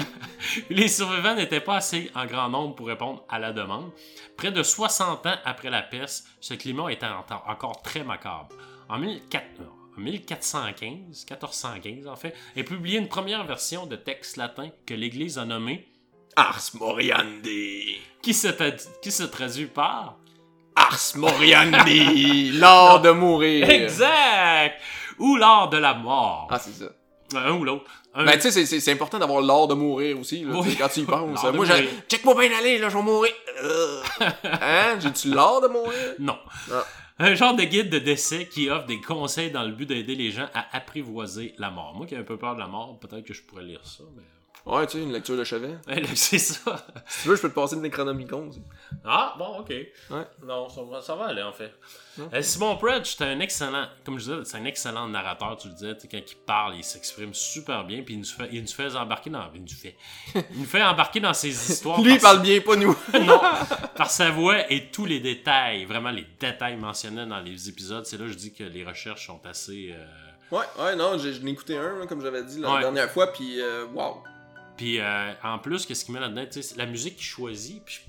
les survivants n'étaient pas assez en grand nombre pour répondre à la demande. Près de 60 ans après la peste, ce climat était en- encore très macabre. En 1400 en 1415, 1415 en fait, est publiée une première version de texte latin que l'Église a nommé, Ars Moriandi. qui se, tradu- qui se traduit par? Ars Moriandi. L'art de mourir. Exact! Ou l'art de la mort. Ah, c'est ça. Un ou l'autre. Un- Ben, tu sais, c'est- important d'avoir l'art de mourir aussi, là, Oui. quand tu y penses. Moi, j'ai- check-moi bien aller, là, je vais mourir. Euh. hein? J'ai-tu l'art de mourir? Non. Ah. Un genre de guide de décès qui offre des conseils dans le but d'aider les gens à apprivoiser la mort. Moi qui ai un peu peur de la mort, peut-être que je pourrais lire ça, mais... Ouais, tu sais, une lecture de chevet. C'est ça. Si tu veux, je peux te passer une Necronomicon. aussi. Ah, bon, ok. Ouais. Non, ça va, ça va aller, en fait. Non. Euh, Simon Predge, c'est un excellent, comme je disais, c'est un excellent narrateur, tu le disais, tu sais, quand il parle, il s'exprime super bien, puis il nous fait, il nous fait embarquer dans, il nous fait, il nous fait embarquer dans ses histoires. Lui, il par parle bien, pas nous. non, par sa voix et tous les détails, vraiment les détails mentionnés dans les épisodes, c'est là que je dis que les recherches sont assez... euh, ouais, ouais, non, j'ai- écouté un, comme j'avais dit la Ouais. dernière fois, puis euh, wow. Puis euh, en plus, qu'est-ce qu'il met là-dedans, c'est la musique qu'il choisit, puis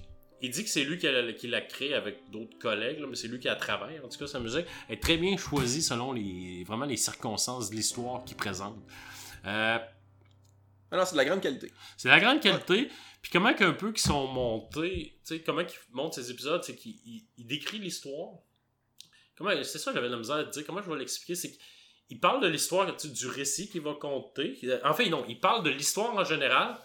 il dit que c'est lui qui l'a qui l'a créé avec d'autres collègues, là, mais c'est lui qui a travaillé. En tout cas, sa musique est très bien choisie selon les, vraiment les circonstances de l'histoire qu'il présente. Euh, Alors, c'est de la grande qualité. c'est la grande qualité. Puis comment qu'un peu qu'ils sont montés, comment qu'ils montent ces épisodes, c'est qu'il il- il décrit l'histoire. Comment, c'est ça que j'avais de la misère à te dire. Comment je vais l'expliquer, c'est qu'il parle de l'histoire, du récit qu'il va conter. En fait, non, il parle de l'histoire en général.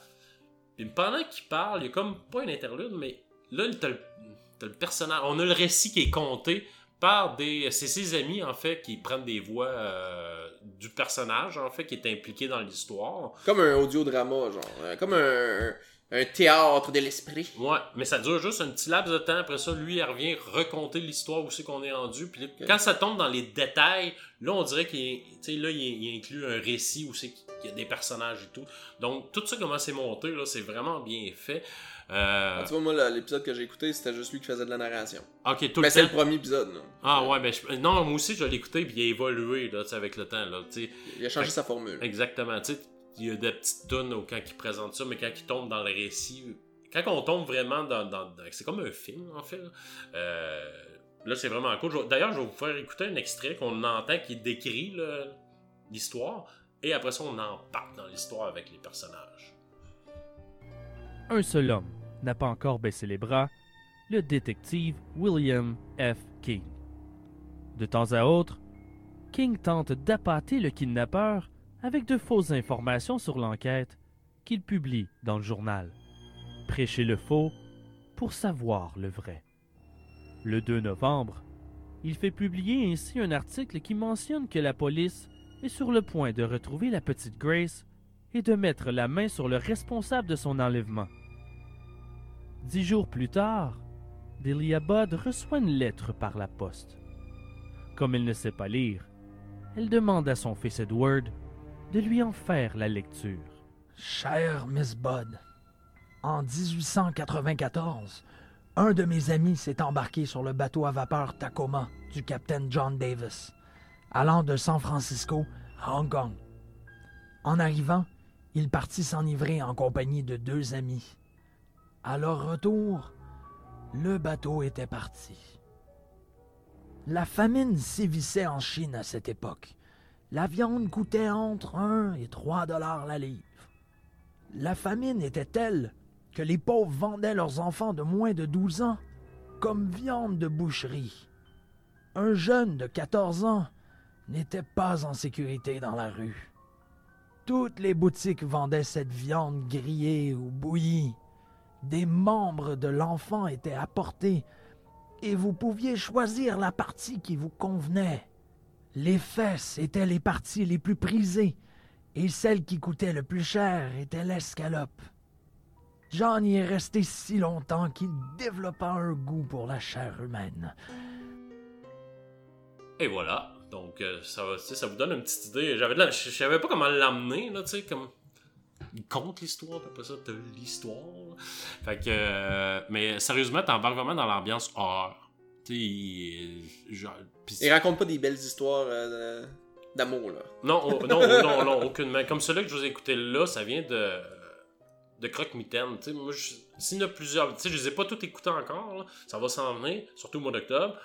Puis pendant qu'il parle, il y a comme pas une interlude, mais là, t'as le, personnage. On a le récit qui est compté par des. C'est ses amis, en fait, qui prennent des voix euh, du personnage, en fait, qui est impliqué dans l'histoire. Comme un audiodrama, genre. Comme un, un théâtre de l'esprit. Ouais, mais ça dure juste un petit laps de temps. Après ça, lui, il revient raconter l'histoire où c'est qu'on est rendu. Puis quand ça tombe dans les détails, là, on dirait qu'il là, il, il inclut un récit où c'est qu'il y a des personnages et tout. Donc, tout ça, comment c'est monté, là, c'est vraiment bien fait. Euh, Ah, tu vois, moi, l'épisode que j'ai écouté, c'était juste lui qui faisait de la narration. ok, tout Mais c'est le premier épisode, là. Ah ouais, mais je- non, moi aussi, je l'ai écouté, puis il a évolué, là, avec le temps, là. Il a changé sa formule. Exactement. Tu sais, il y a des petites tonnes au quand il présente ça, mais quand il tombe dans le récit, quand on tombe vraiment dans. dans- c'est comme un film, en fait. Là, Euh, là, c'est vraiment cool. D'ailleurs, je vais vous faire écouter un extrait qu'on entend qui décrit l'histoire, et après ça, on embarque dans l'histoire avec les personnages. Un seul homme, n'a pas encore baissé les bras, le détective William F. King. De temps à autre, King tente d'appâter le kidnappeur avec de fausses informations sur l'enquête qu'il publie dans le journal. Prêcher le faux pour savoir le vrai. Le 2 novembre, il fait publier ainsi un article qui mentionne que la police est sur le point de retrouver la petite Grace et de mettre la main sur le responsable de son enlèvement. Dix jours plus tard, Delia Budd reçoit une lettre par la poste. Comme elle ne sait pas lire, elle demande à son fils Edward de lui en faire la lecture. Chère Miss Budd, en 1894, un de mes amis s'est embarqué sur le bateau à vapeur Tacoma du capitaine John Davis, allant de San Francisco à Hong Kong. En arrivant, il partit s'enivrer en compagnie de deux amis. À leur retour, le bateau était parti. La famine sévissait en Chine à cette époque. La viande coûtait entre 1 et 3 dollars la livre. La famine était telle que les pauvres vendaient leurs enfants de moins de 12 ans comme viande de boucherie. Un jeune de 14 ans n'était pas en sécurité dans la rue. Toutes les boutiques vendaient cette viande grillée ou bouillie. Des membres de l'enfant étaient apportés et vous pouviez choisir la partie qui vous convenait. Les fesses étaient les parties les plus prisées et celle qui coûtait le plus cher était l'escalope. John y est resté si longtemps qu'il développa un goût pour la chair humaine. Et voilà. Donc, euh, ça, ça vous donne une petite idée. J'avais je savais pas comment l'amener, là, tu sais, comme. Il compte l'histoire, après ça, t'as l'histoire. Fait que. euh, mais sérieusement, t'embarques vraiment dans l'ambiance horreur. Il- genre. pis- Il raconte pas des belles histoires euh, d'amour, là. Non, oh, non, oh, non, non, aucunement. Comme celui que je vous ai écouté là, ça vient de. de Croque-Mitaine. Tu sais, moi, s'il y en a plusieurs. Tu sais, je les ai pas tous écoutés encore, là. Ça va s'en venir, surtout au mois d'octobre.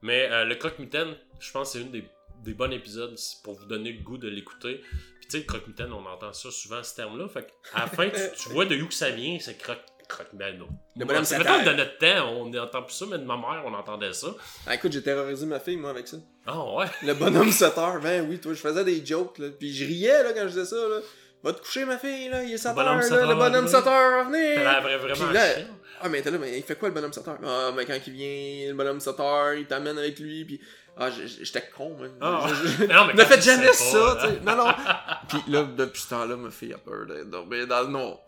Mais euh, le Croque-Mitaine, je pense que c'est une des, des bons épisodes pour vous donner le goût de l'écouter. Puis tu sais, Croque-Mitaine, on entend ça souvent, ce terme-là. Fait qu'à la fin, tu, tu vois de où que ça vient, c'est Croque. Croque-Mitaine. Le bonhomme C'est notre temps, on n'entend plus ça, mais de ma mère, on entendait ça. Ah, écoute, j'ai terrorisé ma fille, moi, avec ça. Ah ouais. Le bonhomme 7 heures, ben oui, toi, je faisais des jokes, là. Puis je riais, là, quand je disais ça, là. Va te coucher, ma fille, là, il est 7 bonhomme heures, 7 là, le bonhomme oui. 7 heures, venez! Vraiment Puis là, chiant. Ah, mais t'es là, mais il fait quoi le bonhomme 7 heures? Ah, mais quand il vient, le bonhomme 7 heures, il t'amène avec lui, puis. Ah, j'étais con, man. Ah. Je- je- Non, mais Ne faites jamais ça, pas, tu sais. Non, non. Puis là, depuis ce temps-là, ma fille a peur de dormir dans le noir.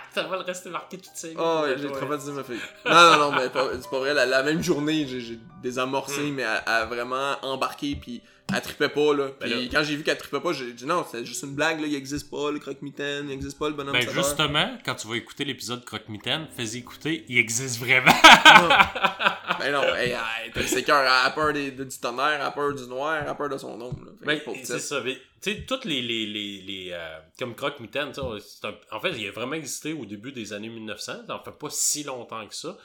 Ça va le rester marqué toute sa vie. Oh, j'ai traumatisé ma fille. Non, non, non, mais c'est pas vrai. La, la même journée, j'ai désamorcé, Hmm. mais elle a vraiment embarqué, puis elle trippait pas, là. Puis Ben là- quand j'ai vu qu'elle trippait pas, j'ai dit non, c'est juste une blague, là. Il existe pas le croque-mitaine, il existe pas le bonhomme Ben justement, quand tu vas écouter l'épisode Croque-Mitaine, fais-y écouter, il existe vraiment. Ben non, hey, hey, t'as le sécœur, elle a peur des, du tonnerre, elle a peur du noir, elle a peur de son ombre, Ben, c'est ça. mais, Tu sais, toutes les. les, les, les, euh, comme Croque-Mitaine, tu sais, c'est un- en fait, il a vraiment existé au début des années 1900. Ça en fait pas si longtemps que ça.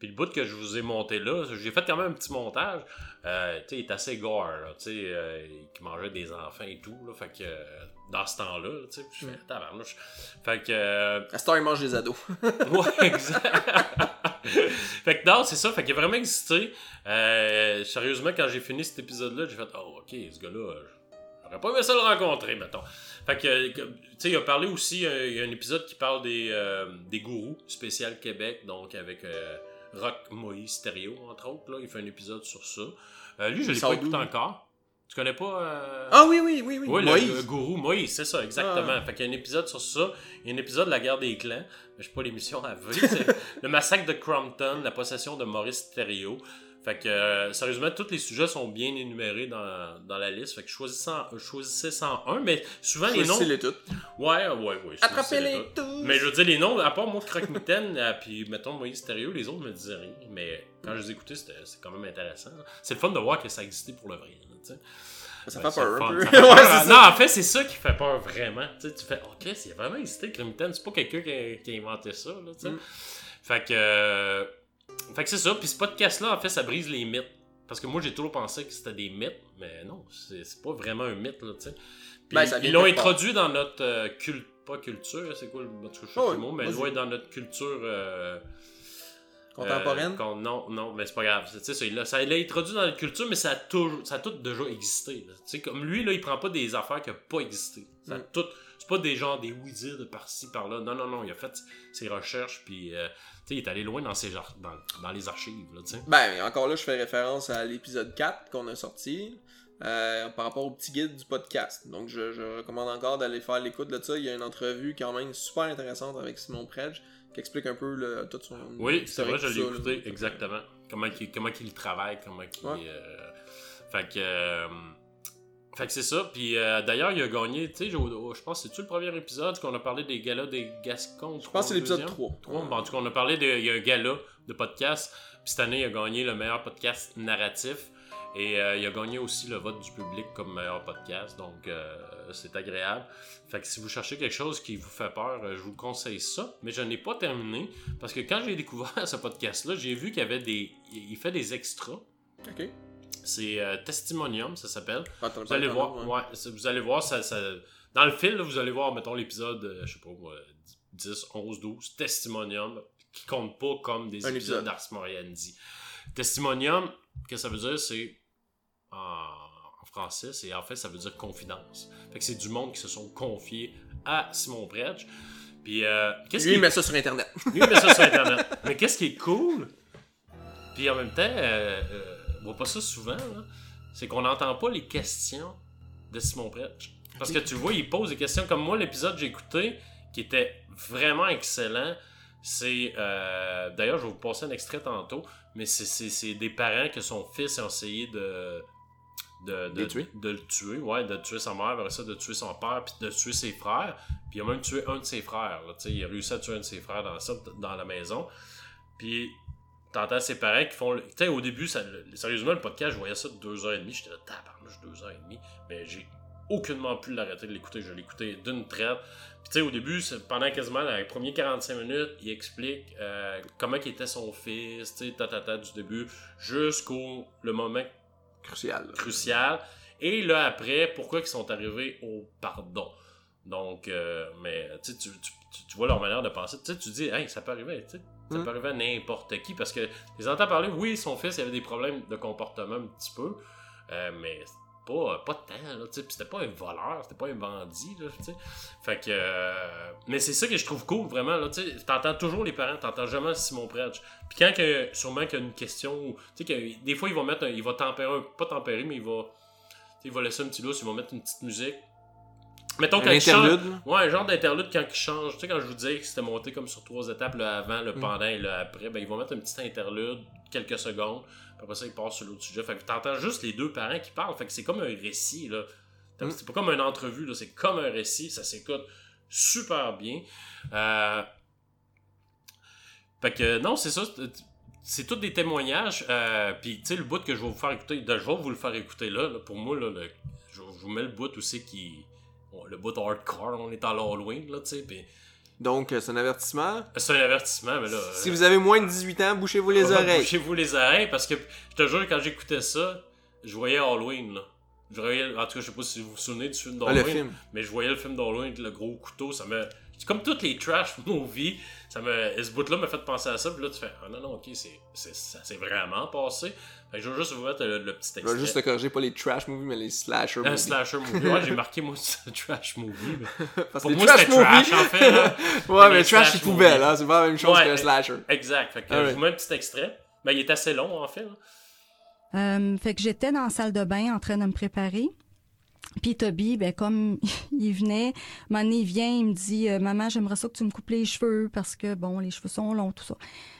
Puis le bout que je vous ai monté là, j'ai fait quand même un petit montage. Euh, tu sais, il est assez gore, là, tu sais, euh, qui mangeait des enfants et tout, là. Fait que, euh, dans ce temps-là, tu sais, je fais, tabarnouche. Fait que, euh, À cette heure, il mange des ados. ouais, exact. fait que non, c'est ça. Fait qu'il a vraiment existé. Euh, sérieusement, quand j'ai fini cet épisode-là, j'ai fait Oh, ok, ce gars-là, j'aurais pas aimé ça le rencontrer, mettons. Fait que, tu sais, il a parlé aussi, il y a un épisode qui parle des, euh, des gourous spécial Québec, donc avec euh, Rock Moïse Stereo, entre autres. Là, il fait un épisode sur ça. Euh, lui, je Il l'ai pas écouté encore. Tu connais pas. euh, Ah oui, oui, oui, oui. Moïse. le, gourou Moïse, c'est ça, exactement. Ah. Fait qu'il y a un épisode sur ça. Il y a un épisode de la guerre des clans. Je sais pas l'émission à V. le massacre de Crompton, la possession de Maurice Thériault. Fait que, euh, sérieusement, tous les sujets sont bien énumérés dans, dans la liste. Fait que choisissez, en- choisissez 101. Mais souvent, les noms. Choisissez-les toutes. Ouais, ouais, ouais. Attrapez-les tous. Mais je veux dire, les noms, à part moi, Croque-Mitaine, euh, puis mettons Moïse Thériault, les autres me disaient rien. Mais quand je les écoutais, c'était c'est quand même intéressant. C'est le fun de voir que ça existait pour le vrai. sais. Ça Ben, fait peur c'est un peu. fun, ça fait ouais, peur. c'est Non, ça. en fait, c'est ça qui fait peur vraiment. Tu, sais, tu fais, ok, il a vraiment existé, Crimton. C'est pas quelqu'un qui a, qui a inventé ça. Là, tu sais. Mm. Fait que. Fait que c'est ça. Puis ce podcast-là, en fait, ça brise les mythes. Parce que moi, j'ai toujours pensé que c'était des mythes, mais non, c'est pas vraiment un mythe, là, tu sais. Puis Ben, ils l'ont introduit dans notre euh, culte pas culture, c'est quoi le Oh, mot, mais loin dans notre culture. euh, Contemporaine? euh, non, non, mais c'est pas grave. Tu sais, ça, il l'a- introduit dans notre culture, mais ça a, toujours, ça a tout déjà existé. Tu sais, comme lui, là, il prend pas des affaires qui n'ont pas existé. Ça a Mm. tout. C'est pas des gens, des oui-dire de par-ci, par-là. Non, non, non. Il a fait ses recherches, puis euh, il est allé loin dans, ses, dans, dans les archives. Là, tu sais. Ben, encore là, je fais référence à l'épisode 4 qu'on a sorti euh, par rapport au petit guide du podcast. Donc, je, je recommande encore d'aller faire l'écoute de ça. Il y a une entrevue quand même super intéressante avec Simon Predge qui explique un peu le, tout son. Oui, c'est vrai, je l'ai écouté, là. exactement. Comment il, comment il travaille, comment il. Ouais. euh, fait que. euh, fait que c'est ça. Puis euh, d'ailleurs, il a gagné, tu sais, je pense, c'est-tu le premier épisode qu'on a parlé des galas des Gascons? Je pense que c'est l'épisode 3. Bon, en tout cas, on a parlé de. Il y a un gala de podcast. Puis cette année, il a gagné le meilleur podcast narratif. Et euh, il a gagné aussi le vote du public comme meilleur podcast. Donc, euh, c'est agréable. Fait que si vous cherchez quelque chose qui vous fait peur, je vous conseille ça. Mais je n'ai pas terminé. Parce que quand j'ai découvert ce podcast-là, j'ai vu qu'il y avait des. Il fait des extras. Ok. C'est euh, Testimonium, ça s'appelle. Vous allez voir, ouais. ouais, ça- vous allez voir, ça, ça- dans le fil, là, vous allez voir, mettons, l'épisode, euh, je sais pas, moi, 10, 11, 12, Testimonium, qui compte pas comme des Un épisodes épisode. d'Ars Moriendi. Testimonium, qu'est-ce que ça veut dire? C'est, en, français, c'est, en fait, ça veut dire confidence. Fait que c'est du monde qui se sont confiés à Simon Predge. Puis, euh, qu'est-ce Lui, il met ça sur Internet. lui, il met ça sur Internet. Mais qu'est-ce qui est cool, puis en même temps, euh, euh, on voit pas ça souvent, là, c'est qu'on n'entend pas les questions de Simon Pretch. Parce que tu vois, il pose des questions comme moi, l'épisode que j'ai écouté, qui était vraiment excellent. C'est. euh, D'ailleurs, je vais vous passer un extrait tantôt, mais c'est- des parents que son fils a essayé de. De, de, tuer. de le tuer, ouais, de tuer sa mère, après ça, de tuer son père, puis de tuer ses frères. Puis il a même tué un de ses frères. là, tu sais, il a réussi à tuer un de ses frères dans, ça, dans la maison. Puis t'entends ses parents qui font. le- Tu sais, au début, ça, le- sérieusement, le podcast, je voyais ça de deux heures et demie. J'étais là, tabarnouche, deux heures et demie. Mais j'ai aucunement pu l'arrêter de l'écouter. Je l'écoutais d'une traite. Puis tu sais, au début, pendant quasiment les premiers 45 minutes, il explique euh, comment était son fils, tu sais, tatata du début, jusqu'au le moment Crucial. crucial. Et là, après, pourquoi ils sont arrivés au pardon. Donc, euh, mais tu- tu vois leur manière de penser. Tu sais, tu dis, hey, ça peut arriver, tu sais. Ça Mm. peut arriver à n'importe qui parce que les entends parler, oui, son fils il avait des problèmes de comportement un petit peu, euh, mais pas, pas tant, là, tu c'était pas un voleur, c'était pas un bandit, là, tu sais. Fait que. euh, mais c'est ça que je trouve cool, vraiment, là, tu sais. T'entends toujours les parents, t'entends jamais Simon Predge. Puis quand que, sûrement qu'il y a une question, ou- tu sais, que des fois, il va mettre, un- il va tempérer, un- pas tempérer, mais il va, il va laisser un petit lousse, il va mettre une petite musique. Mettons Un quand change- interlude. Ouais, un genre d'interlude quand il change. Tu sais, quand je vous disais que c'était monté comme sur trois étapes, le avant, le Mm. pendant et le après, ben ils vont mettre un petit interlude, quelques secondes, puis après ça, ils passent sur l'autre sujet. Fait que t'entends juste les deux parents qui parlent. Fait que c'est comme un récit, là. Mm. C'est pas comme une entrevue, là. C'est comme un récit. Ça s'écoute super bien. Euh... Fait que, non, c'est ça. c'est- tous des témoignages. Euh, Puis, tu sais, le bout que je vais vous faire écouter, je vais vous le faire écouter là. là. pour moi, là, le- je vous mets le bout aussi qui. Le bout hardcore, on est à l'Halloween, là, tu sais. Puis, Donc, euh, c'est un avertissement? c'est un avertissement, mais là. Si euh, vous avez moins de 18 ans, bouchez-vous les oreilles. Bouchez-vous les oreilles parce que je te jure, quand j'écoutais ça, je voyais Halloween, là. Je voyais, en tout cas, je sais pas si vous vous souvenez du film Ah, d'Halloween. film. Mais je voyais le film d'Halloween avec le gros couteau, ça me. C'est comme toutes les trash movies, ça me. Ce bout-là m'a fait penser à ça, puis là tu fais Ah non, non, ok, c'est, c'est, ça s'est vraiment passé. Fait que je vais juste vous mettre le, le petit Je extrait. vais juste te corriger, pas les trash movies, mais les slasher un movies. slasher movie. Ouais, j'ai marqué moi trash movie. mais- Parce Pour moi, trash c'était trash, en fait, là. ouais, Mais mais trash, c'est poubelle, hein. C'est pas la même chose Ouais, qu'un slasher. Exact. Fait que Ah je vous mets un petit extrait. Ben, il est assez long, en fait. là. Euh, fait que j'étais dans la salle de bain en train de me préparer. Puis Toby, ben comme il venait, un il vient, il me dit euh, Maman, j'aimerais ça que tu me coupes les cheveux parce que, bon, les cheveux sont longs, tout ça.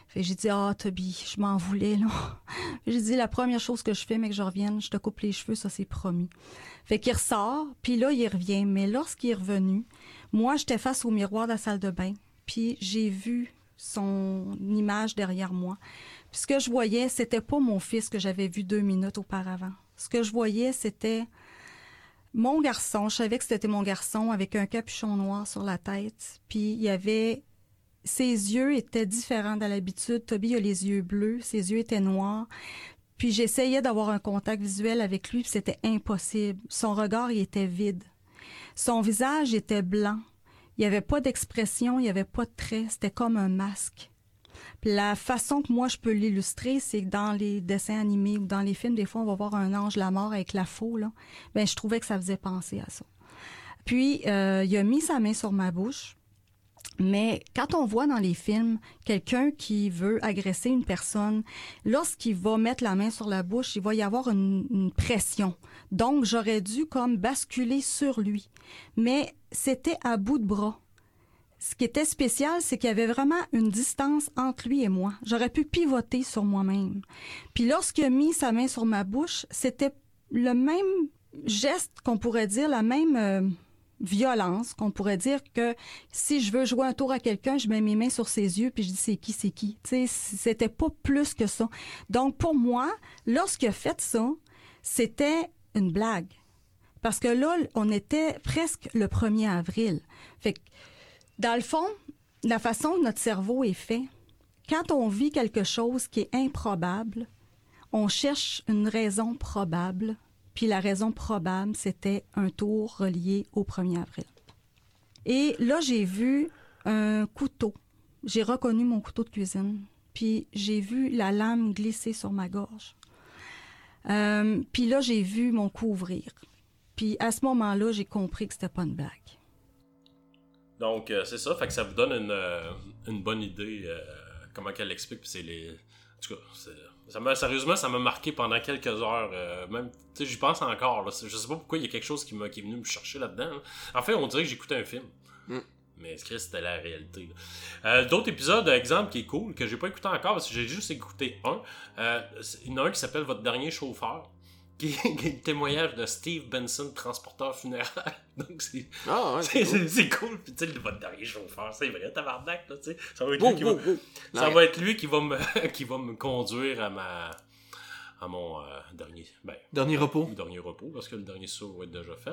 Fait j'ai dit Ah, Toby, je m'en voulais, là. j'ai dit La première chose que je fais, mais que je revienne, je te coupe les cheveux, ça c'est promis. Fait qu'il ressort, puis là, il revient. Mais lorsqu'il est revenu, moi, j'étais face au miroir de la salle de bain, puis j'ai vu son image derrière moi. Puis ce que je voyais, c'était pas mon fils que j'avais vu deux minutes auparavant. Ce que je voyais, c'était mon garçon. Je savais que c'était mon garçon avec un capuchon noir sur la tête. Puis il y avait. Ses yeux étaient différents de l'habitude. Toby a les yeux bleus, ses yeux étaient noirs. Puis j'essayais d'avoir un contact visuel avec lui, c'était impossible. Son regard, il était vide. Son visage était blanc. Il n'y avait pas d'expression, il n'y avait pas de traits, c'était comme un masque. La façon que moi je peux l'illustrer, c'est que dans les dessins animés ou dans les films, des fois on va voir un ange la mort avec la faux, là. Ben, je trouvais que ça faisait penser à ça. Puis euh, il a mis sa main sur ma bouche. Mais quand on voit dans les films quelqu'un qui veut agresser une personne, lorsqu'il va mettre la main sur la bouche, il va y avoir une, une pression. Donc, j'aurais dû comme basculer sur lui. Mais c'était à bout de bras. Ce qui était spécial, c'est qu'il y avait vraiment une distance entre lui et moi. J'aurais pu pivoter sur moi-même. Puis lorsqu'il a mis sa main sur ma bouche, c'était le même geste qu'on pourrait dire, la même... euh, violence, qu'on pourrait dire que si je veux jouer un tour à quelqu'un, je mets mes mains sur ses yeux puis je dis c'est qui, c'est qui. Tu sais, c'était pas plus que ça. Donc pour moi, lorsqu'il a fait ça, c'était une blague. Parce que là, on était presque le 1er avril. Fait que, dans le fond, la façon dont notre cerveau est fait, quand on vit quelque chose qui est improbable, on cherche une raison probable puis la raison probable, c'était un tour relié au 1er avril. Et là, j'ai vu un couteau. J'ai reconnu mon couteau de cuisine. Puis j'ai vu la lame glisser sur ma gorge. Euh, puis là, j'ai vu mon cou ouvrir. Puis à ce moment-là, j'ai compris que c'était pas une blague. Donc, euh, c'est ça. Fait que ça vous donne une, euh, une bonne idée euh, comment qu'elle l'explique. Puis c'est les. En tout cas, ça m'a, sérieusement, ça m'a marqué pendant quelques heures. même, tu sais, j'y pense encore. Là. Je sais pas pourquoi il y a quelque chose qui, m'a, qui est venu me chercher là-dedans. là. En fait, on dirait que j'écoutais un film. Mm. Mais ce c'était la réalité. d'autres épisodes, exemple, qui est cool, que j'ai pas écouté encore parce que j'ai juste écouté un. Il y en a un qui s'appelle Votre dernier chauffeur. Le témoignage de Steve Benson, transporteur funéraire. Donc, c'est, Ah, ouais, c'est, c'est cool. cool. Puis, tu sais, votre dernier chauffeur, c'est vrai, tabarnak, là, tu sais. Ça va être lui qui va, wow, wow. ça Ouais. va être lui qui va me, qui va me conduire à ma, à mon euh, dernier, ben, Dernier repos. mon dernier repos, parce que le dernier saut va être déjà fait.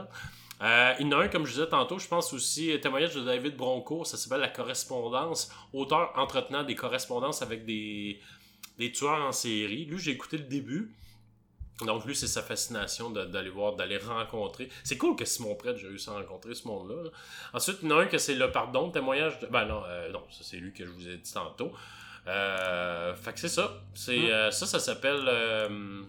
Euh, il y en a un, comme je disais tantôt, je pense aussi, témoignage de David Bronco, ça s'appelle La correspondance, auteur entretenant des correspondances avec des, des tueurs en série. Lui, j'ai écouté le début. Donc, lui, c'est sa fascination d'aller voir, d'aller rencontrer. C'est cool que Simon Prêtre, j'ai réussi à rencontrer ce monde-là. là. Ensuite, il y en a un que c'est le pardon, témoignage de. Ben non, euh, non, ça c'est lui que je vous ai dit tantôt. Euh, fait que c'est ça. C'est, Hmm. euh, ça, ça s'appelle. Euh,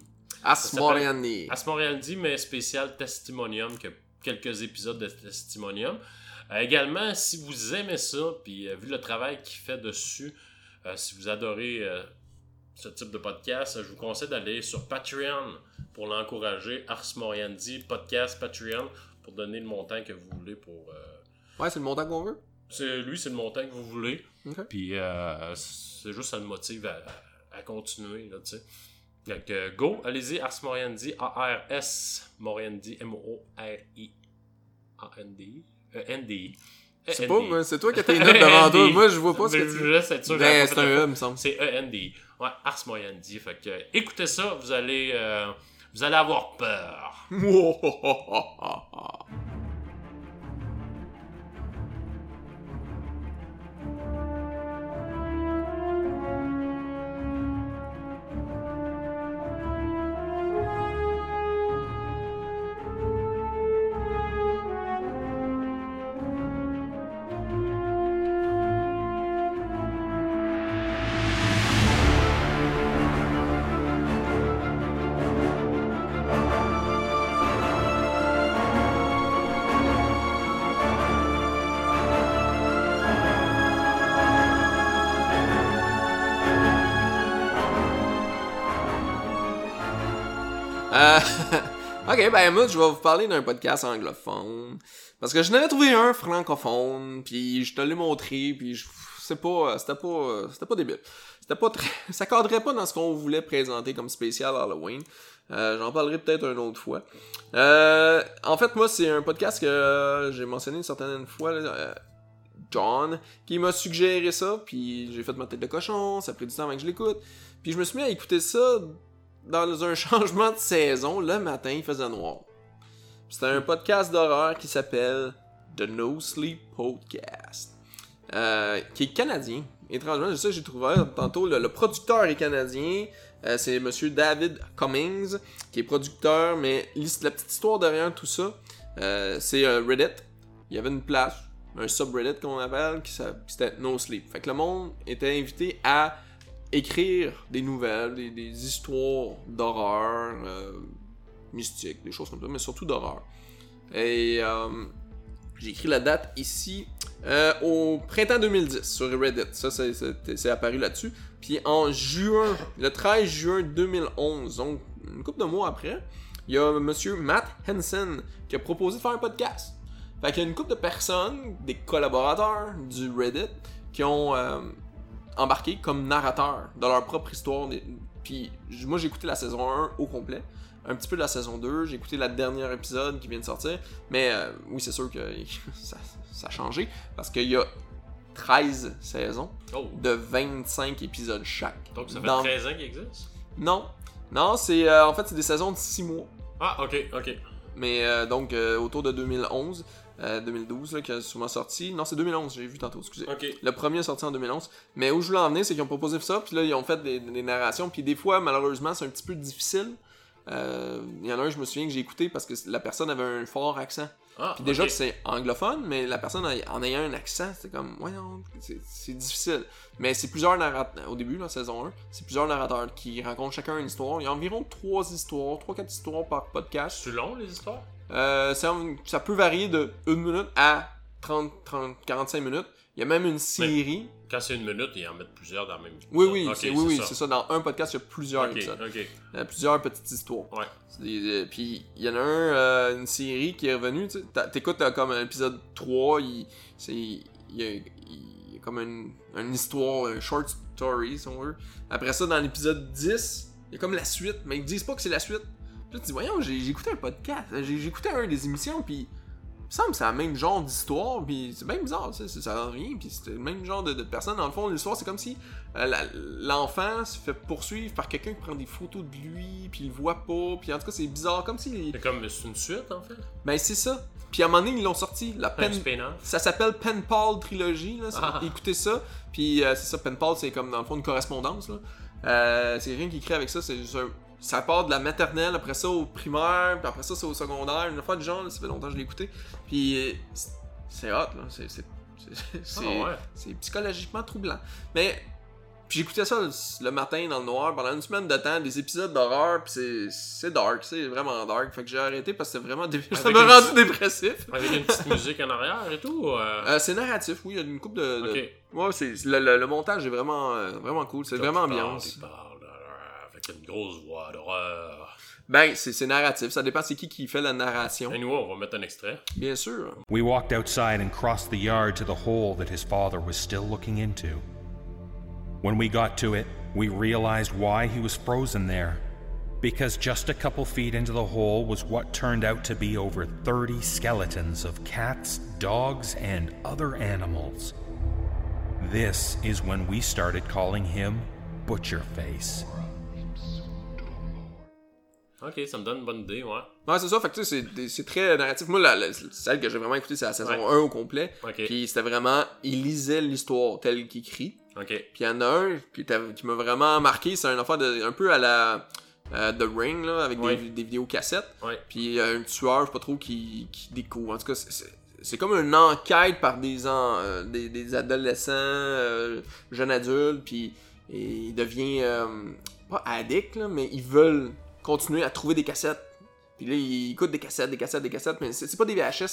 As Ça s'appelle- Moriani. As Montréal dit, mais spécial Testimonium, que quelques épisodes de Testimonium. Euh, également, si vous aimez ça, puis vu le travail qu'il fait dessus, si vous adorez ce type de podcast, je vous conseille d'aller sur Patreon pour l'encourager. Ars Moriandi, podcast Patreon, pour donner le montant que vous voulez pour. euh, Ouais, c'est le montant qu'on veut? c'est, lui, c'est le montant que vous voulez. Ok. Puis euh, c'est juste ça le motive à, à continuer, là, tu sais. Donc, euh, go, allez-y, Ars Moriandi, A-R-S, Moriandi, M-O-R-I, A-N-D-I, euh, N-D-I. Euh, C'est pas, N-D-I. moi, c'est toi qui as tes notes devant toi. Moi, je vois pas ce que tu être sûr, Ben, c'est pas un E, me semble. C'est E-N-D-I. Ouais, Ars Moriandi. Fait que, euh, écoutez ça, vous allez, euh, vous allez avoir peur. ok, ben moi, je vais vous parler d'un podcast anglophone. Parce que je n'avais trouvé un francophone, puis je te l'ai montré, puis je... pas, c'était pas, c'était pas débile. C'était pas très, ça cadrait pas dans ce qu'on voulait présenter comme spécial Halloween. Euh, J'en parlerai peut-être une autre fois. Euh, en fait, moi, c'est un podcast que euh, j'ai mentionné une certaine fois. John, qui m'a suggéré ça, puis j'ai fait ma tête de cochon, ça a pris du temps avant que je l'écoute. Puis je me suis mis à écouter ça dans un changement de saison, le matin, il faisait noir. C'était un podcast d'horreur qui s'appelle The No Sleep Podcast, euh, qui est canadien. Étrangement, ça que j'ai trouvé tantôt. Le, producteur est canadien. Euh, c'est Monsieur David Cummings qui est producteur, mais la petite histoire derrière tout ça, euh, c'est Reddit. Il y avait une place, un subreddit qu'on appelle, qui qui No Sleep. Fait que le monde était invité à écrire des nouvelles, des, histoires d'horreur, euh, mystiques, des choses comme ça, mais surtout d'horreur. Et euh, j'ai écrit la date ici euh, au printemps 2010 sur Reddit. Ça, c'est- apparu là-dessus. Puis en juin, le 13 juin 2011, donc une couple de mois après, il y a monsieur Matt Henson qui a proposé de faire un podcast. Fait qu'il y a une couple de personnes, des collaborateurs du Reddit, qui ont euh, embarqué comme narrateurs de leur propre histoire. Puis moi j'ai écouté la saison 1 au complet, un petit peu de la saison 2, j'ai écouté la dernière épisode qui vient de sortir, mais euh, oui c'est sûr que ça, ça a changé parce qu'il y a 13 saisons Oh. de 25 épisodes chaque. Donc ça fait Dans- 13 ans qu'il existe? Non, non, c'est euh, en fait c'est des saisons de 6 mois. Ah, ok, ok. Mais euh, donc autour de 2011, euh, 2012 là, qui a souvent sorti. Non, c'est 2011, j'ai vu tantôt, excusez. Ok. Le premier est sorti en 2011. Mais où je voulais en venir, c'est qu'ils ont proposé ça, puis là, ils ont fait des, des narrations, puis des fois, malheureusement, c'est un petit peu difficile. Euh, Il y en a un, je me souviens que j'ai écouté parce que la personne avait un fort accent. Ah, Puis déjà que c'est anglophone, mais la personne en ayant un accent, c'était comme, c'est- c'est difficile. Mais c'est plusieurs narrateurs, au début, la saison 1, c'est plusieurs narrateurs qui racontent chacun une histoire. Il y a environ 3 histoires, 3-4 histoires par podcast. C'est long, les histoires? Euh, ça, ça peut varier de 1 minute à 30, 30, 45 minutes. Il y a même une série. Quand c'est une minute, ils en mettent plusieurs dans le même Oui, oui, c'est, oui, oui, ça. c'est ça. Dans un podcast, il y a plusieurs Ok, épisodes. ok. Euh, plusieurs petites histoires. Ouais. Des- euh, puis il y en a un, euh, une série qui est revenue. tu T'écoutes comme l'épisode 3, il, c'est, il, y a, il y a comme une, une histoire, un short story, si on veut. Après ça, dans l'épisode 10, il y a comme la suite, mais ils disent pas que c'est la suite. Puis là, tu dis, voyons, j'ai, écouté un podcast, j'ai, j'ai écouté un des émissions, puis il me semble que c'est le même genre d'histoire, puis c'est bien bizarre, ça, ça, ça rien, puis c'est le même genre de, de personne. Dans le fond, l'histoire, c'est comme si euh, l'enfant se fait poursuivre par quelqu'un qui prend des photos de lui, puis il le voit pas, puis en tout cas, c'est bizarre, comme si... C'est comme c'est une suite, en fait. Ben, c'est ça. Puis à un moment donné, ils l'ont sorti, la pen... Ça s'appelle Pen Pal Trilogy, là. Ah. Écoutez ça. Puis euh, c'est ça, Pen Pal, c'est comme dans le fond une correspondance, là. Euh, c'est rien qui écrit avec ça, c'est juste un- Ça part de la maternelle, après ça au primaire, puis après ça c'est au secondaire. Une fois de genre, là, ça fait longtemps que je l'ai écouté. Puis c'est- c'est hot, là. C'est. c'est- c'est- c'est- Ah ouais. c'est psychologiquement troublant. Mais. Puis j'écoutais ça le, le matin dans le noir pendant une semaine de temps, des épisodes d'horreur, puis c'est- c'est dark, c'est vraiment dark. Fait que j'ai arrêté parce que c'était vraiment dé- ça m'a rendu dépressif. Avec une petite musique en arrière et tout. euh, Euh, c'est narratif, oui, il y a une coupe de. de- Ok. Ouais, c'est le, le- le montage est vraiment, euh, vraiment cool, c'est vraiment ambiance. Parle, euh, une grosse voix d'horreur. Ben, c'est c'est narratif, ça dépend c'est qui qui fait la narration. Et nous, on va mettre un extrait. Bien sûr. We walked outside and crossed the yard to the hole that his father was still looking into. When we got to it, we realized why he was frozen there. Because just a couple feet into the hole was what turned out to be over 30 skeletons of cats, dogs, and other animals. This is when we started calling him Butcherface. Ok, ça me donne une bonne idée, ouais. Ouais, c'est ça, fait que tu sais, c'est- très narratif. Moi, la, la- celle que j'ai vraiment écoutée, c'est la saison Ouais. 1 au complet. Ok. Puis c'était vraiment, il lisait l'histoire telle qu'écrit. Ok. Puis il y en a un qui, qui m'a vraiment marqué, c'est un affaire de, un peu à la euh, The Ring, là, avec Ouais. des, des vidéos cassettes. Ouais. Puis il y a un tueur, je sais pas trop, qui, qui découvre. En tout cas, c'est- comme une enquête par des, en- euh, des, des adolescents, euh, jeunes adultes, puis il devient euh, pas addict, là, mais ils veulent continuer à trouver des cassettes. Puis là, ils écoutent des cassettes, des cassettes, des cassettes, mais c'est pas des VHS,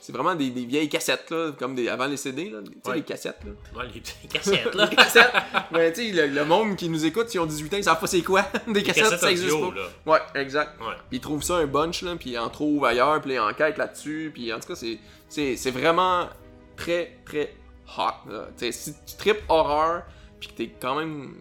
c'est vraiment des, des vieilles cassettes, là, comme des, avant les CD, là, tu sais, Ouais. les cassettes. Là. Ouais, les cassettes, là. Des cassettes. Mais tu sais, le, le monde qui nous écoute, s'ils ont 18 ans, ils savent pas c'est quoi. Des cassettes, cassettes ça existe audio, pas. là. Ouais, exact. Ouais. Puis ils trouvent ça un bunch, là, puis ils en trouvent ailleurs, puis ils enquêtent là-dessus, puis en tout cas, c'est, vraiment très, très hot. Là. Tu sais, si tu tripes horreur, puis que t'es quand même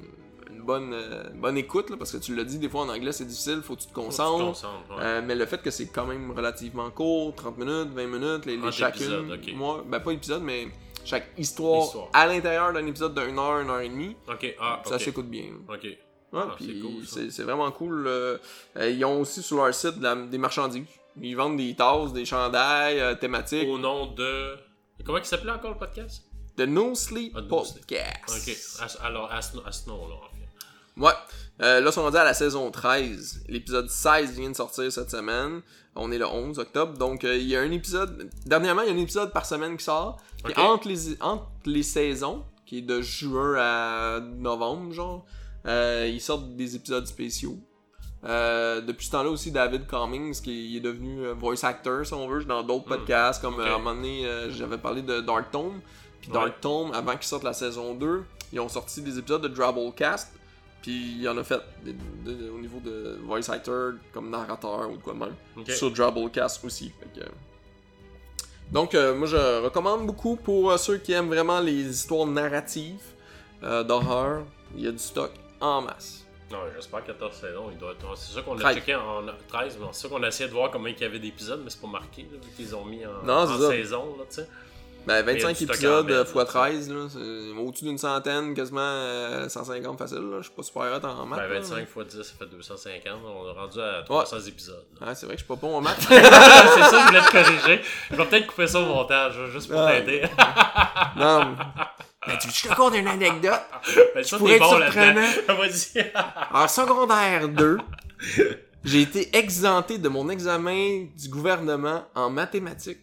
une bonne, euh, bonne écoute, là, parce que tu l'as dit, des fois en anglais c'est difficile, faut que tu te tu concentres. ouais. Euh, mais le fait que c'est quand même relativement court, 30 minutes, 20 minutes, les, les chacune. Moi, ben pas épisode, mais chaque histoire, Histoire. à l'intérieur d'un épisode d'une heure, une heure et demie, ah, ça s'écoute bien. Ok. Ouais, Ah, c'est cool, vraiment cool. euh, ils ont aussi sur leur site la- des marchandises. Ils vendent des tasses, des chandails thématiques. Au nom de. Comment il s'appelait encore le podcast? De No Sleep Ah. Podcast. Ok. Alors, à ce, à ce nom-là, en fait. Ouais. Euh, là, sont rendus à la saison 13. L'épisode 16 vient de sortir cette semaine. On est le 11 octobre. Donc, euh, il y a un épisode. Dernièrement, il y a un épisode par semaine qui sort. Puis Ok. entre, les, entre les saisons, qui est de juin à novembre, genre, euh, ils sortent des épisodes spéciaux. Euh, depuis ce temps-là aussi, David Cummings, qui est devenu voice actor, si on veut, dans d'autres podcasts, comme Hmm. Ok. euh, à un moment donné, euh, j'avais parlé de Dark Tome. Puis Ouais. Dark Tome, avant qu'ils sortent la saison 2, ils ont sorti des épisodes de Drabblecast. Puis il en a fait des- de- au niveau de voice actor, comme narrateur ou de quoi de même. Ok. Sur Drabblecast aussi. Fait que, Donc, euh, moi, je recommande beaucoup pour euh, ceux qui aiment vraiment les histoires narratives euh, d'horreur. Il y a du stock en masse. Non, j'espère 14 saisons. Il doit être... C'est sûr qu'on a 13. checké en 13, mais c'est sûr qu'on a essayé de voir combien il y avait d'épisodes, mais c'est pas marqué là, vu qu'ils ont mis en, Non, en saison. Là, tu sais. Ben, Il y a 25 du stock épisodes en bête, euh, fois là, 13, là, c'est au-dessus d'une centaine, quasiment euh, 150 facile. Là. Je suis pas super hot en maths. Ben, là, 25 fois 10, ça fait 250. On est rendu à 300 épisodes. Ouais, c'est vrai que je suis pas bon en maths. c'est ça, je voulais te corriger. Je vais peut-être couper ça au montage, juste pour Ah. t'aider. non. mais- Ben, tu veux que je te compte une anecdote? Ben, ça, pourrais t'es être bon là-dedans. surprenant. Vas-y. En secondaire 2, j'ai été exempté de mon examen du gouvernement en mathématiques.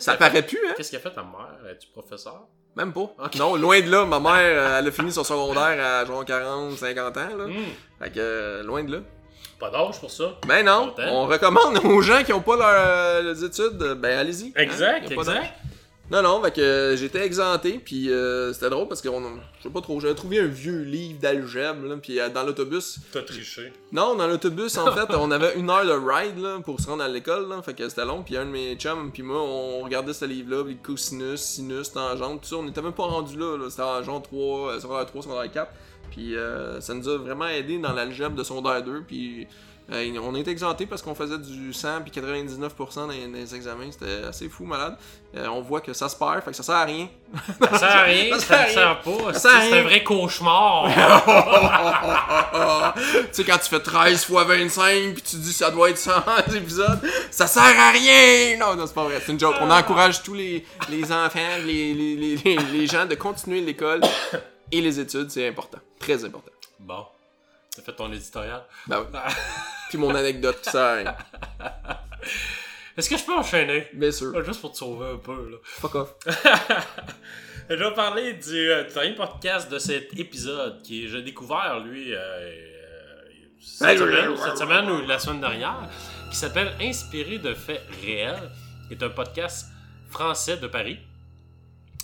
Ça paraît plus, hein? Qu'est-ce qu'a fait ta mère? Es-tu professeur? Même pas. Non, loin de là. Ma mère, euh, elle a fini son secondaire à genre 40, 50 ans, là. Hmm, Fait que, euh, loin de là. Pas d'âge pour ça. Ben non, on recommande aux gens qui ont pas leurs euh, les études, ben allez-y. hein. Exact, exact. Non, non, fait que euh, j'étais exempté, puis euh, c'était drôle parce que, on, je sais pas trop, j'avais trouvé un vieux livre d'algèbre, puis euh, dans l'autobus, T'as triché. non, dans l'autobus, en fait, on avait une heure de ride là, pour se rendre à l'école, là, fait que c'était long, puis un de mes chums, puis moi, on regardait ce livre-là, puis cosinus, sinus, tangente, tout ça, on était même pas rendu là, là c'était en genre 3, euh, secondaire 3, secondaire 4, puis euh, ça nous a vraiment aidé dans l'algèbre de secondaire 2, puis euh, on était exempté parce qu'on faisait du 100 puis 99% dans les, dans les examens, c'était assez fou, malade. Euh, on voit que ça se perd, fait que ça sert à rien. Ça sert à rien, Ça sert à sert pas. Ça sert à C'est un vrai cauchemar. tu sais, quand tu fais 13 fois 25 puis tu dis ça doit être 100 épisodes, ça sert à rien! Non, non, c'est pas vrai, c'est une joke. On encourage tous les, les enfants, les, les, les gens de continuer l'école et les études, c'est important. Très important. bon. T'as fait ton éditorial? Ben oui. Puis mon anecdote à rien. Est-ce que je peux enchaîner? Bien sûr. Juste pour te sauver un peu, là. Fuck off. Je vais parler du, euh, dernier podcast de cet épisode qui j'ai découvert lui euh, euh, cette, semaine, cette semaine ou la semaine dernière, qui s'appelle Inspiré de faits réels, qui est un podcast français de Paris.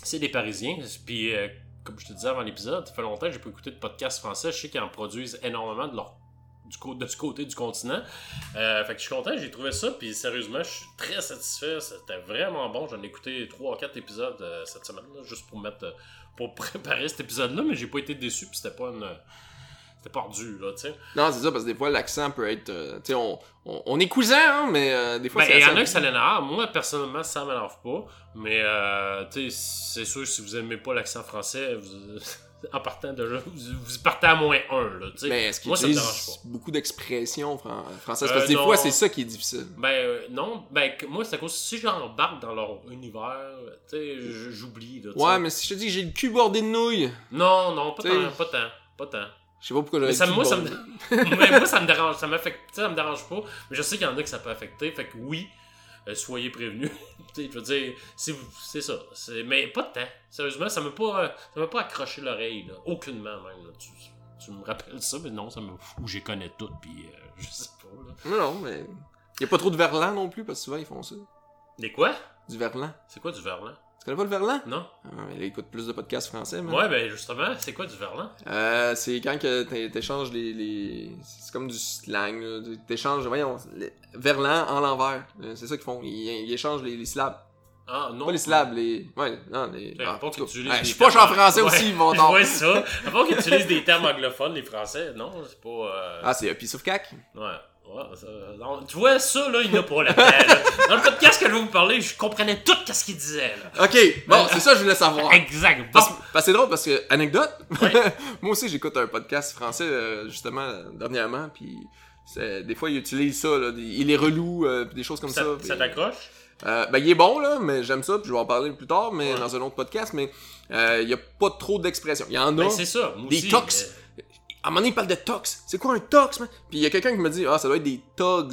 C'est des Parisiens, puis euh, comme je te disais avant l'épisode, ça fait longtemps que j'ai pas écouté de podcast français. Je sais qu'ils en produisent énormément de leur du de ce côté du continent. Euh, fait que je suis content, j'ai trouvé ça, puis sérieusement, je suis très satisfait. C'était vraiment bon. J'en ai écouté 3 ou 4 épisodes euh, cette semaine, là, juste pour mettre euh, pour préparer cet épisode-là, mais j'ai pas été déçu, puis c'était pas une. C'était pas ardu, là, tu sais. Non, c'est ça, parce que des fois, l'accent peut être. euh, tu sais, on, on, on est cousins, hein, mais euh, des fois, Ben, c'est il y en a que ça l'énerve. Moi, personnellement, ça m'énerve pas. Mais, euh, tu sais, c'est sûr, si vous aimez pas l'accent français, vous, en partant de là, vous, vous partez à moins 1, là, tu sais. Mais est-ce qu'il Moi, ça me utilise dérange pas. beaucoup d'expressions fran- françaises? Euh, Parce que des non. fois, c'est ça qui est difficile. Ben non, ben moi c'est à cause si j'embarque dans leur univers, tu sais, j'oublie Ouais, mais si je te dis que j'ai le cul bordé de nouilles, Non, non, pas tant, pas tant, pas tant. Je sais pas pourquoi j'aurais Mais ça, moi, ça me, mais moi, ça me dérange, ça m'affecte, ça me dérange pas. Mais je sais qu'il y en a que ça peut affecter, fait que oui, euh, soyez prévenus. Je veux dire, si vous- c'est ça, c'est, mais pas de temps. Sérieusement, ça m'a pas, euh, ça m'a pas accroché l'oreille, là. aucunement même. Là. Tu, tu me rappelles ça, mais non, ça me, ou j'ai connais tout, puis euh, je sais pas là. Non, non, mais. Y a pas trop de verlan non plus, parce que souvent ils font ça. Des quoi? Du verlan. C'est quoi du verlan? Connais pas le verlan? Non. Ah, mais là, écoute plus de podcasts français, man. Ouais, ben justement, c'est quoi du verlan? Euh, c'est quand que t'é- t'échanges les, les... C'est comme du slang. T'échanges, voyons, les... verlan en l'envers. Euh, C'est ça qu'ils font. Ils, ils échangent les, les syllabes. Ah non. Pas les syllabes, les... Ouais, non, les... Ah, Ouais, Je suis pas en français Ouais, aussi, mon temps. vois ça. À part qu'ils utilisent des termes anglophones, les français, non, c'est pas. euh, Ah, c'est a piece of cac. Ouais. Ouais, ça- non, tu vois, ça, là, il n'y a pas là. Dans le podcast que je vais vous parler, je comprenais tout ce qu'il disait. Là. Ok, bon, c'est ça que je voulais savoir. Exact. Bon. Parce, parce que c'est drôle parce que, anecdote, Ouais. moi aussi j'écoute un podcast français euh, justement dernièrement, puis des fois il utilise ça, là, il est relou, euh, des choses comme ça. Ça, t'accroche? Euh, ben il est bon là, mais j'aime ça, puis je vais en parler plus tard, mais dans un autre podcast, mais euh, il y a pas trop d'expressions. Il y en a. Ben, c'est ça. Moi des aussi, tox. À un moment donné, il parle de tox. C'est quoi un tox, man? Puis il y a quelqu'un qui me dit, ah, ça doit être des thugs.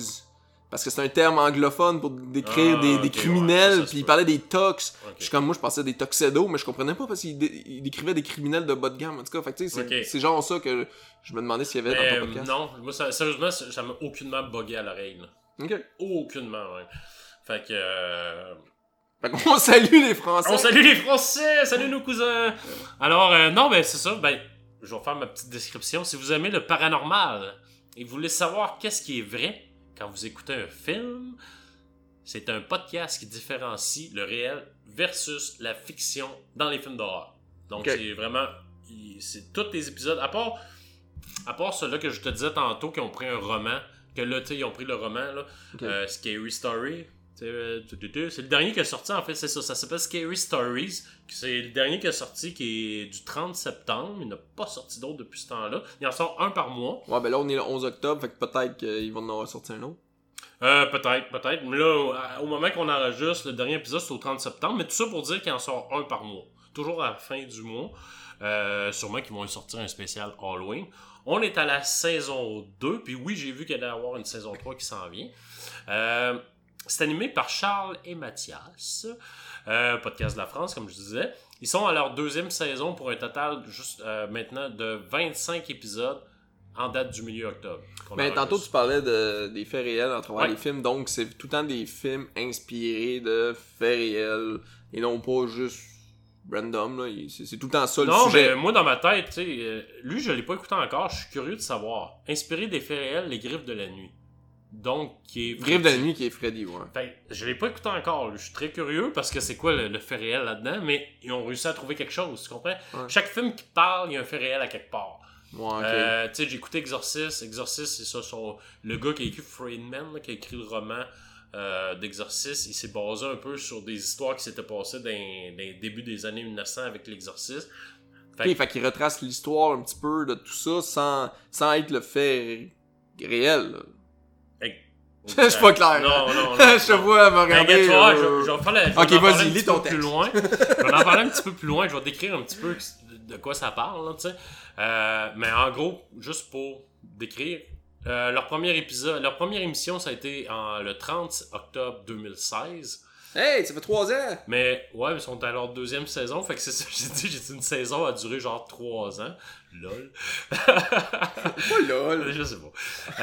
Parce que c'est un terme anglophone pour décrire Ah, des, ouais, criminels. se puis il parlait des tox. Je suis comme moi, je pensais des toxedos, mais je comprenais pas parce qu'il dé- décrivait des criminels de bas de gamme. En tout cas, fait que, tu sais, c'est genre ça que je me demandais s'il y avait Mais, dans ton euh, podcast. non, moi, ça- sérieusement, ça m'a aucunement bugué à l'oreille. là. Ok. Aucunement, ouais. Fait que. euh, Fait qu'on salue les Français. On salue les Français! Salut nos cousins! Alors, euh, non, ben c'est ça. Ben, je vais faire ma petite description. Si vous aimez le paranormal et vous voulez savoir qu'est-ce qui est vrai quand vous écoutez un film, c'est un podcast qui différencie le réel versus la fiction dans les films d'horreur. Donc, c'est vraiment. C'est tous les épisodes, à part, à part ceux-là que je te disais tantôt, qui ont pris un roman, que là, tu ils ont pris le roman, là, euh, Scary Story. Euh, C'est le dernier qui est sorti, en fait, c'est ça. Ça s'appelle Scary Stories. C'est le dernier qui est sorti, qui est du 30 septembre. Il n'a pas sorti d'autres depuis ce temps-là. Il en sort un par mois. Ouais, ben là, on est le 11 octobre, fait que peut-être qu'ils vont en avoir sorti un autre. Euh, peut-être, peut-être. Mais là, au- au moment qu'on enregistre, le dernier épisode, c'est au 30 septembre. Mais tout ça pour dire qu'il en sort un par mois. Toujours à la fin du mois. Euh, sûrement qu'ils vont sortir un spécial Halloween. On est à la saison 2. Puis oui, j'ai vu qu'il allait y avoir une saison 3 qui s'en vient. Euh, c'est animé par Charles et Mathias. Euh, podcast de la France, comme je disais. Ils sont à leur deuxième saison pour un total juste euh, maintenant de 25 épisodes en date du milieu octobre. Mais Ben, tantôt, tu parlais de, des faits réels à travers Ouais. les films, donc c'est tout le temps des films inspirés de faits réels et non pas juste random. C'est tout le temps ça le Non, sujet. mais moi, dans ma tête, euh, lui, je l'ai pas écouté encore. Je suis curieux de savoir. Inspiré des faits réels, Les Griffes de la Nuit. Donc, qui est. Griffe de la nuit qui est Freddy, ouais. Fait je l'ai pas écouté encore. Je suis très curieux parce que c'est quoi le, le fait réel là-dedans, mais ils ont réussi à trouver quelque chose, tu comprends? Ouais. Chaque film qui parle, il y a un fait réel à quelque part. Ouais. Euh, tu sais, j'ai écouté Exorcist. Exorcist, c'est ça, son, le gars qui a écrit Friedman, là, qui a écrit le roman euh, d'Exorcist. Il s'est basé un peu sur des histoires qui s'étaient passées dans, dans les débuts des années 1900 avec l'Exorcist. Fait Ok, fait qu'il retrace l'histoire un petit peu de tout ça sans, sans être le fait réel. Je suis pas clair. Non, non, non. je te vois me Ben, regarder. euh, je, je vais faire la, je vais Ok, en parler vas-y, un lis petit ton peu plus texte. loin. je vais en parler un petit peu plus loin. Je vais décrire un petit peu de, quoi ça parle, tu sais. Euh, mais en gros, juste pour décrire, euh, leur premier épisode, leur première émission, ça a été en, le 30 octobre 2016. Hey, ça fait trois ans! Mais ouais, ils sont à leur deuxième saison. Fait que c'est ça que j'ai dit. J'ai dit une saison a duré genre trois ans. Lol. Pas lol. Je sais pas.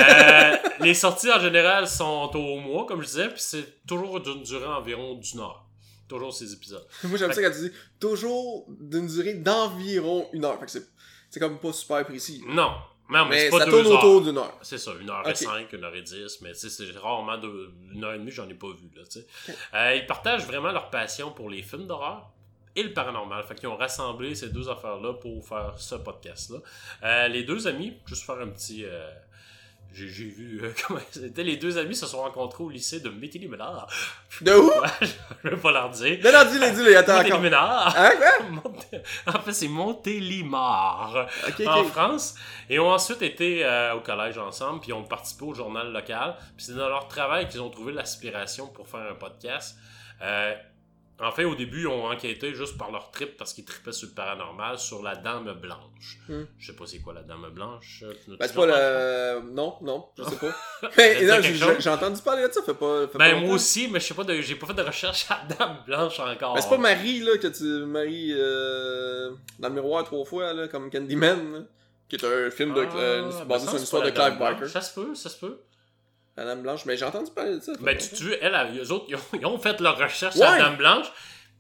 Euh, les sorties en général sont au mois, comme je disais, puis c'est toujours d'une durée environ d'une heure. Toujours ces épisodes. Moi, j'aime ça quand tu dis toujours d'une durée d'environ une heure. Fait que c'est, comme pas super précis. Non, non mais, Mais c'est pas ça deux tourne heures. autour d'une heure. C'est ça, une heure et cinq, une heure et dix, mais c'est rarement deux, une heure et demie, j'en ai pas vu, là. Euh, ils partagent vraiment leur passion pour les films d'horreur et le paranormal. Fait qu'ils ont rassemblé ces deux affaires-là pour faire ce podcast-là. Euh, les deux amis, juste faire un petit... euh, j'ai, vu euh, comment c'était. Les deux amis se sont rencontrés au lycée de Météliménard. De où? Ouais, je vais pas leur dire. Non, non, dis-le, dis-le, attends encore. Hein, En fait, c'est Montélimar en. France. Et ont ensuite été euh, au collège ensemble, puis ont participé au journal local. Puis c'est dans leur travail qu'ils ont trouvé l'aspiration pour faire un podcast. Euh, en fait, au début, ils ont enquêté juste par leur trip parce qu'ils tripaient sur le paranormal, sur la Dame Blanche. Hmm. Je sais pas c'est quoi la Dame Blanche. euh, Ben, c'est pas le. Non, non, je sais pas. Mais non, j'ai, entendu parler de ça, fait pas. Fait Ben moi aussi, mais je sais pas, de- j'ai pas fait de recherche à la Dame Blanche encore. Ben, c'est pas Marie, là, que tu maries euh, dans le miroir trois fois, là, comme Candyman, là, qui est un film de, Ah, euh, ben, basé sur une histoire de la Clive. Barker. Ça se peut, ça se peut. La Dame Blanche, mais j'ai entendu parler de ça. Ben, tu, tu veux, elle, elle- eux autres, ils ont, ils ont fait leur recherche Ouais. à la Dame Blanche,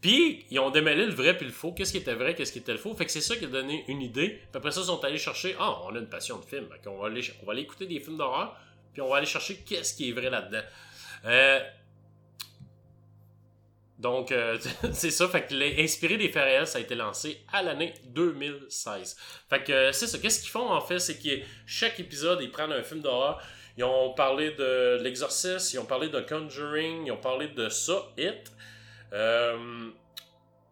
puis ils ont démêlé le vrai puis le faux. Qu'est-ce qui était vrai, qu'est-ce qui était le faux? Fait que c'est ça qui a donné une idée. Puis après ça, ils sont allés chercher, ah, on a une passion de film. Fait qu'on va aller, on va aller écouter des films d'horreur, puis on va aller chercher qu'est-ce qui est vrai là-dedans. Euh, donc, euh, c'est ça. Fait que les- inspiré des faits réels, ça a été lancé à l'année 2016. Fait que euh, c'est ça. Qu'est-ce qu'ils font en fait, c'est que chaque épisode, ils prennent un film d'horreur. Ils ont parlé de l'Exorciste, ils ont parlé de Conjuring, ils ont parlé de ça, It. Euh,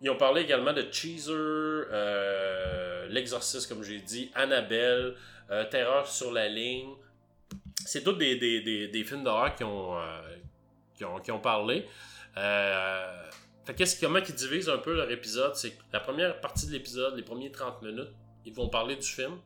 ils ont parlé également de Cheezer, euh, l'Exorciste, comme j'ai dit, Annabelle, euh, Terreur sur la ligne. C'est tous des, des, des, films d'horreur qui ont, euh, qui ont, qui ont parlé. Qu'est-ce, comment ils divisent un peu leur épisode? C'est que la première partie de l'épisode, les premiers 30 minutes, ils vont parler du film.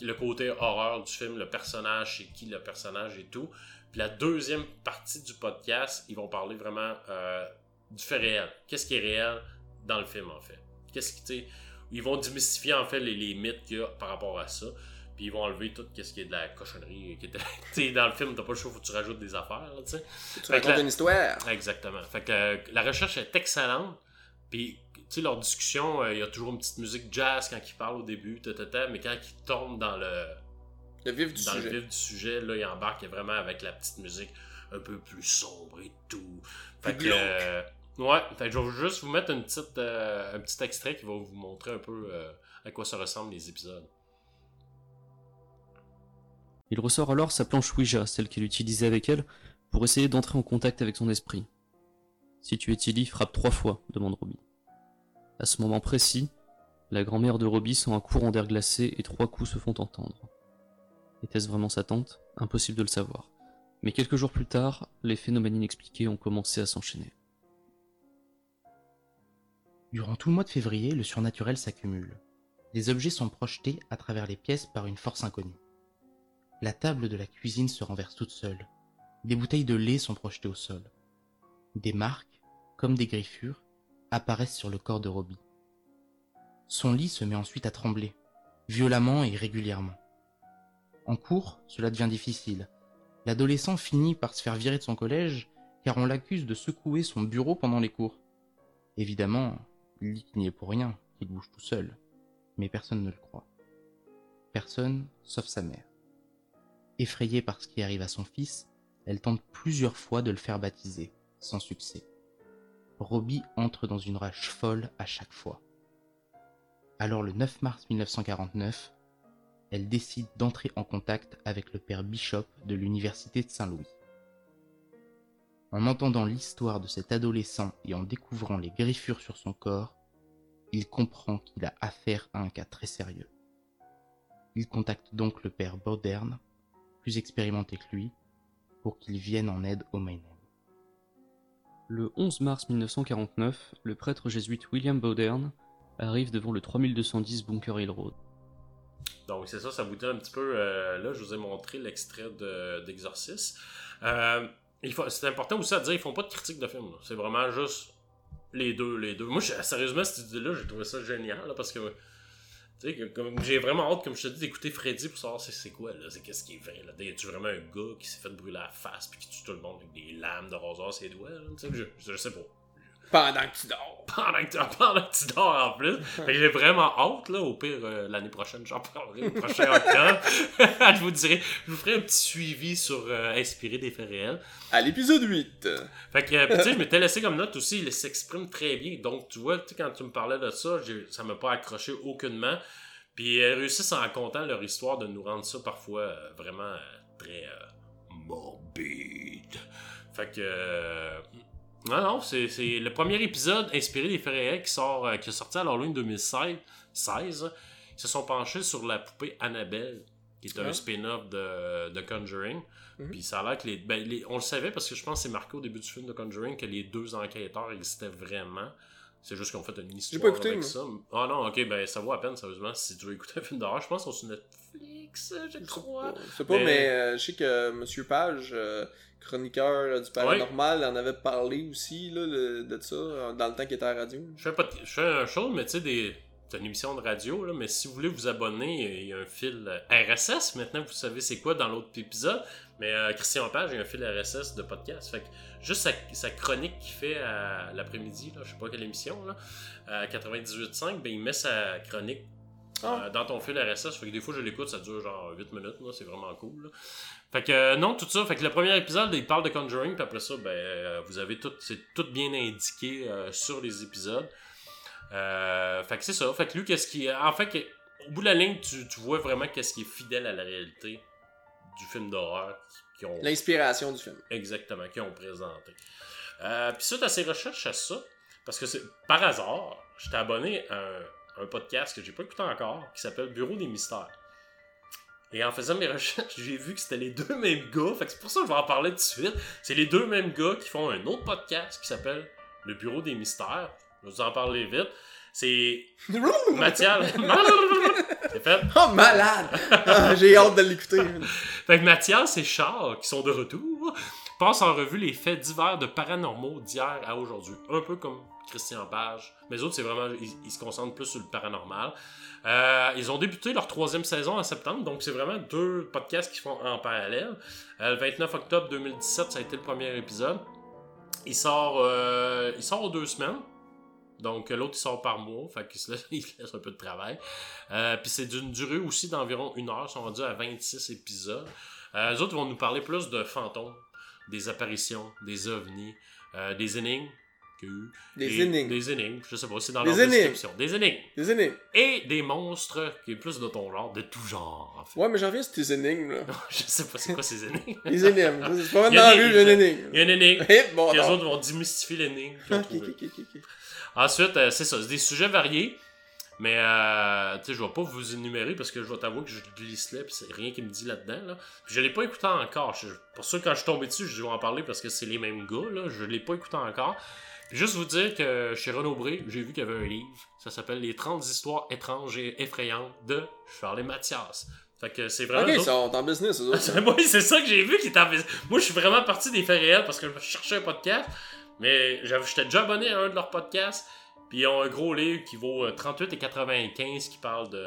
Le côté horreur du film, le personnage, c'est qui le personnage et tout. Puis la deuxième partie du podcast, ils vont parler vraiment euh, du fait réel. Qu'est-ce qui est réel dans le film, en fait? Qu'est-ce qui, tu ils vont démystifier, en fait, les, les mythes qu'il y a par rapport à ça. Puis ils vont enlever tout ce qui est de la cochonnerie. Qui sais, dans le film, t'as pas le choix, faut que tu rajoutes des affaires, là, tu racontes la- une histoire. Exactement. Fait que euh, la recherche est excellente. Puis, sais, leur discussion, euh, il y a toujours une petite musique jazz quand ils parlent au début, ta, ta, ta, mais quand ils tombent dans le, Le vif du dans sujet. le vif du sujet, là, ils embarquent vraiment avec la petite musique un peu plus sombre et tout. Fait Plus que, euh, ouais, fait que je vais juste vous mettre une petite, euh, un petit extrait qui va vous montrer un peu euh, à quoi ça ressemble les épisodes. Il ressort alors sa planche Ouija, celle qu'il utilisait avec elle, pour essayer d'entrer en contact avec son esprit. Si tu es Tilly, frappe trois fois, demande Robbie. À ce moment précis, la grand-mère de Robbie sent un courant d'air glacé et trois coups se font entendre. Était-ce vraiment sa tante? Impossible de le savoir. Mais quelques jours plus tard, les phénomènes inexpliqués ont commencé à s'enchaîner. Durant tout le mois de février, le surnaturel s'accumule. Des objets sont projetés à travers les pièces par une force inconnue. La table de la cuisine se renverse toute seule. Des bouteilles de lait sont projetées au sol. Des marques, comme des griffures, apparaissent sur le corps de Robbie. Son lit se met ensuite à trembler, violemment et régulièrement. En cours, cela devient difficile. L'adolescent finit par se faire virer de son collège car on l'accuse de secouer son bureau pendant les cours. Évidemment, il qu'il n'y est pour rien, qu'il bouge tout seul. Mais personne ne le croit. Personne, sauf sa mère. Effrayée par ce qui arrive à son fils, elle tente plusieurs fois de le faire baptiser, sans succès. Robbie entre dans une rage folle à chaque fois. Alors le 9 mars 1949, elle décide d'entrer en contact avec le père Bishop de l'université de Saint-Louis. En entendant l'histoire de cet adolescent et en découvrant les griffures sur son corps, il comprend qu'il a affaire à un cas très sérieux. Il contacte donc le père Bodern, plus expérimenté que lui, pour qu'il vienne en aide au Mayhem. Le 11 mars 1949, le prêtre jésuite William Bowdern arrive devant le 3210 Bunker Hill Road. Donc, c'est ça, ça vous donne un petit peu. euh, là, je vous ai montré l'extrait de- d'Exorcist. Euh, c'est important aussi à dire, ils font pas de critique de film. C'est vraiment juste les deux, les deux. Moi, sérieusement, cette idée-là, j'ai trouvé ça génial parce que. Tu sais, j'ai vraiment hâte, comme je te dis, d'écouter Freddy pour savoir c'est quoi, là, c'est qu'est-ce qui est vrai, là. Y a-tu vraiment un gars qui s'est fait brûler la face puis qui tue tout le monde avec des lames de rasoir ses doigts, là? Tu sais, je, je sais pas. Pendant que tu dors. Pendant que tu pendant que tu dors en plus. Fait que j'ai vraiment hâte, là. Au pire, euh, l'année prochaine, j'en parlerai au prochain octobre. je vous dirai, je vous ferai un petit suivi sur euh, inspiré des faits réels. À l'épisode 8. Fait que, euh, tu sais, je m'étais laissé comme note aussi, il s'exprime très bien. Donc, tu vois, tu quand tu me parlais de ça, ça m'a pas accroché aucunement. Puis, ils réussissent en comptant leur histoire de nous rendre ça parfois euh, vraiment euh, très euh, morbide. Fait que. Non, non, c'est le premier épisode inspiré des faits réels qui, sort, euh, qui est sorti à l'Halloween 2016. 16. Ils se sont penchés sur la poupée Annabelle, qui est un Ah. spin-off de, de Conjuring. Mhm. Puis ça a l'air que les, ben, les- On le savait parce que je pense que c'est marqué au début du film de Conjuring que les deux enquêteurs existaient vraiment. C'est juste qu'on fait une histoire pas écouté, avec ça. Ah non, ok, ben ça vaut à peine, sérieusement, si tu veux écouter un film d'horreur. Je pense qu'ils sont sur Netflix, je crois. Je sais pas, Mais- mais euh, je sais que Monsieur Page, euh, chroniqueur du paranormal, en avait parlé aussi là, le- de ça dans le temps qu'il était à la radio. Je fais, pas je fais un show, mais tu sais, des... c'est une émission de radio, là, mais si vous voulez vous abonner, il y a un fil RSS. Maintenant, vous savez c'est quoi dans l'autre épisode. Mais euh, Christian Page, il y a un fil RSS de podcast. Fait que juste sa, sa chronique qu'il fait à l'après-midi, je sais pas quelle émission, là, à 98.5, ben, il met sa chronique Ah. euh, dans ton fil RSS. Fait que des fois, je l'écoute, ça dure genre 8 minutes, là, c'est vraiment cool. là. Fait que euh, non, tout ça. Fait que le premier épisode, il parle de Conjuring, puis après ça, ben, euh, vous avez tout, c'est tout bien indiqué euh, sur les épisodes. Euh, fait que c'est ça. Fait que lui, qu'est-ce qui. En fait, au bout de la ligne, tu, tu vois vraiment qu'est-ce qui est fidèle à la réalité du film d'horreur qu'ils ont L'inspiration du film. exactement qu'ils ont présenté. Euh, Puis suite à ces recherches à ça, parce que c'est par hasard, j'étais abonné à un, un podcast que j'ai pas écouté encore qui s'appelle Bureau des mystères. Et en faisant mes recherches, j'ai vu que c'était les deux mêmes gars. Fait que c'est pour ça que je vais en parler tout de suite. C'est les deux mêmes gars qui font un autre podcast qui s'appelle Le Bureau des mystères. Je vais vous en parler vite. C'est Mathias. C'est fait. Oh, malade! Ah, J'ai hâte de l'écouter. Fait que Mathias et Charles, qui sont de retour, passent en revue les faits divers de paranormaux d'hier à aujourd'hui. Un peu comme Christian Page. Mais autres, c'est vraiment. Ils, se concentrent plus sur le paranormal. Euh, ils ont débuté leur troisième saison en septembre, donc c'est vraiment deux podcasts qui font en parallèle. Euh, le 29 octobre 2017, ça a été le premier épisode. Il sort, euh, il sort deux semaines. Donc l'autre il sort par mois, fait qu'il se laisse, un peu de travail. Puis c'est d'une durée aussi d'environ une heure, ils sont rendus à 26 épisodes. Les autres vont nous parler plus de fantômes, des apparitions, des ovnis, des énigmes. Qu'il y a eu, Des énigmes. Des énigmes, je sais pas, c'est dans énigmes. description. Des énigmes. Des énigmes. Et des monstres, qui est plus de ton genre, de tout genre, en fait. Ouais, mais j'en reviens sur tes énigmes, là. je sais pas c'est quoi ces énigmes? Les énigmes. C'est pas Il dans la rue, j'ai une énigme. Il y a une énigme. Eh, bon, Puis les non. autres vont démystifier l'énigme. Ensuite, euh, c'est ça, c'est des sujets variés. Mais, euh, tu sais, je vais pas vous énumérer parce que je vais t'avouer que je glisse là, puis c'est rien qui me dit là-dedans. Là. Puis je l'ai pas écouté encore. Je- pour ça, quand je suis tombé dessus, je vais en parler parce que c'est les mêmes gars. Là. Je l'ai pas écouté encore. Juste vous dire que chez Renaud Bré, j'ai vu qu'il y avait un livre. Ça s'appelle Les 30 histoires étranges et effrayantes de Charles et Mathias. Fait que c'est vraiment. Ok, on est en business, eux autres. c'est moi, c'est ça que j'ai vu qui était en Moi, je suis vraiment parti des faits réels parce que je cherchais un podcast. Mais j'étais déjà abonné à un de leurs podcasts. Puis ils ont un gros livre qui vaut euh, 38 et 95 qui parle de.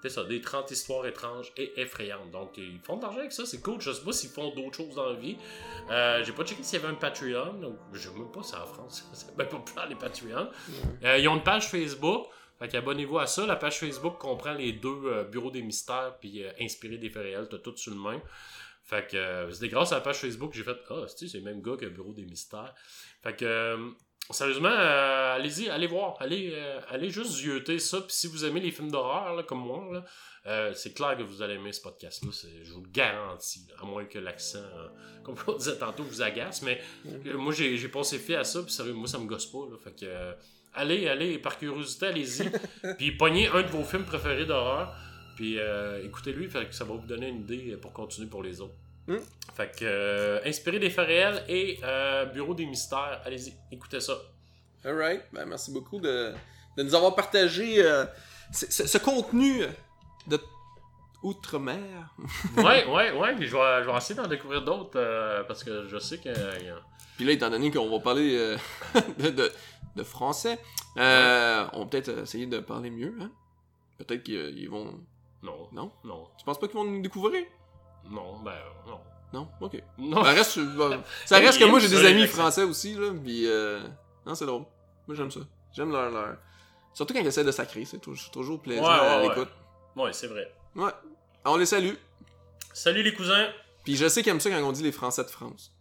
C'est ça, des 30 histoires étranges et effrayantes. Donc ils font de l'argent avec ça, c'est cool. Je sais pas s'ils font d'autres choses dans la vie. Euh, J'ai pas checké s'il y avait un Patreon. Donc, je sais même pas si c'est en France. C'est bien populaire les Patreons. Euh, ils ont une page Facebook. Fait qu'abonnez-vous à ça. La page Facebook comprend les deux euh, bureaux des mystères puis euh, inspiré des faits réels. T'as tout sur le même. Fait que euh, c'était grâce à la page Facebook que j'ai fait Ah, c'est c'est le même gars que le bureau des mystères. Fait que euh, sérieusement, euh, allez-y, allez voir. Allez, euh, allez juste zioter ça. Puis si vous aimez les films d'horreur, comme moi, là, euh, c'est clair que vous allez aimer ce podcast-là. Je vous le garantis. là. à moins que l'accent, comme on disait tantôt, vous agace. Mais moi, j'ai passé fait à ça. Puis sérieux, moi, ça me gosse pas. Là, fait que. Allez, allez, par curiosité, allez-y. puis pognez un de vos films préférés d'horreur. Puis écoutez-lui, fait que ça va vous donner une idée pour continuer pour les autres. Mm. Fait que, euh, inspiré des faits réels et euh, Bureau des mystères, allez-y, écoutez ça. Alright, ben merci beaucoup de, de nous avoir partagé euh, ce, contenu de Outre-mer. ouais, ouais, ouais, puis je vais, je vais essayer d'en découvrir d'autres euh, parce que je sais que. y a- Puis là, étant donné qu'on va parler de, de- de français, on va peut-être essayer de parler mieux, hein? Peut-être qu'ils vont... Non, Non? non, Tu penses pas qu'ils vont nous découvrir? Non, ben non. Non? Ok. Non, Ça reste, ça reste que moi, j'ai des amis français aussi, là, puis... Euh... Non, c'est drôle. Moi, j'aime ça. J'aime leur, leur... Surtout quand ils essaient de sacrer, c'est toujours, plaisant Ouais, ouais, à l'écoute. ouais, c'est vrai. Ouais. On les salue. Salut les cousins! Puis je sais qu'ils aiment ça quand on dit les Français de France.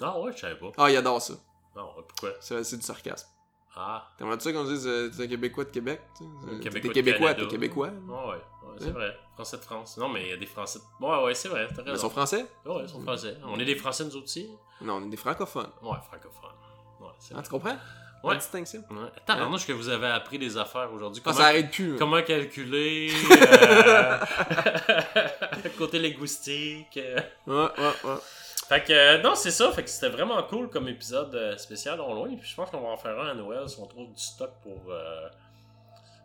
Ah ouais, je savais pas. Ah, ils adorent ça. Non, pourquoi? C'est c'est du sarcasme. Ah, T'aimerais-tu ça qu'on dise euh, t'es un Québécois de Québec? tu sais? Euh, Québécois T'es Québécois, t'es Québécois. ouais, ouais, ouais, c'est Hein? vrai. Français de France. Non, mais il y a des Français. de- Ouais, ouais, c'est vrai, t'as ils sont français? Ouais, ils sont français. On est des Français nous aussi? Non, on est des francophones. Ouais, francophones. Ouais, c'est Hein, vrai. tu comprends? Ouais. La distinction. Ouais. Attends, que vous avez appris des affaires aujourd'hui? Ah, Comment, ça arrête plus. hein. comment calculer, euh, côté linguistique. euh? Ouais, ouais, ouais. Fait que, euh, non, c'est ça. Fait que c'était vraiment cool comme épisode euh, spécial en loin. Puis je pense qu'on va en faire un à Noël si on trouve du stock pour, euh,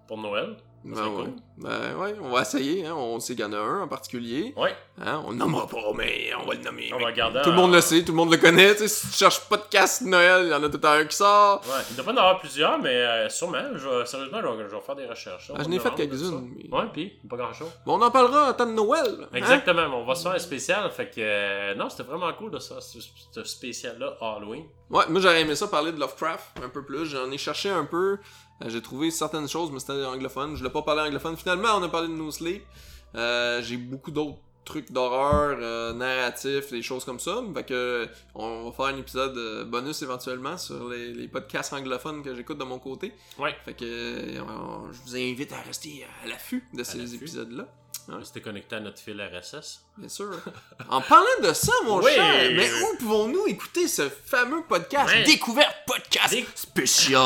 pour Noël. Ben serait ouais. cool. Ben ouais, on va essayer. Hein. On sait qu'il y en a un en particulier. Ouais, Hein. On le nommera pas, mais on va le nommer. on va. Tout le monde le sait, tout le monde le connaît. tu sais, si tu cherches podcast Noël, il y en a tout un qui sort. Ouais, il pas en avoir plusieurs, mais euh, sûrement. Je vais- sérieusement, je vais, je vais faire des recherches. Ah, je n'ai fait quelques-unes. mais- Ouais, puis pas grand chose. Bon, on en parlera en temps de Noël. hein. Exactement, mais on va se faire un spécial. Fait que, euh, non, c'était vraiment cool de ça, ce, ce spécial-là, Halloween. Ouais, moi j'aurais aimé ça parler de Lovecraft un peu plus. J'en ai cherché un peu. Euh, J'ai trouvé certaines choses, mais c'était anglophone. Je voulais pas parler anglophone. Finalement, on a parlé de No Sleep. Euh, J'ai beaucoup d'autres trucs d'horreur, euh, narratifs, des choses comme ça. Fait que on va faire un épisode bonus éventuellement sur les, les podcasts anglophones que j'écoute de mon côté. Ouais. Fait que on- je vous invite à rester à l'affût de ces l'affût. Épisodes-là. C'était connecté à notre fil RSS. Bien sûr. en parlant de ça, mon Oui. cher, mais où pouvons-nous écouter ce fameux podcast Ouais. Découverte Podcast Dé- spécial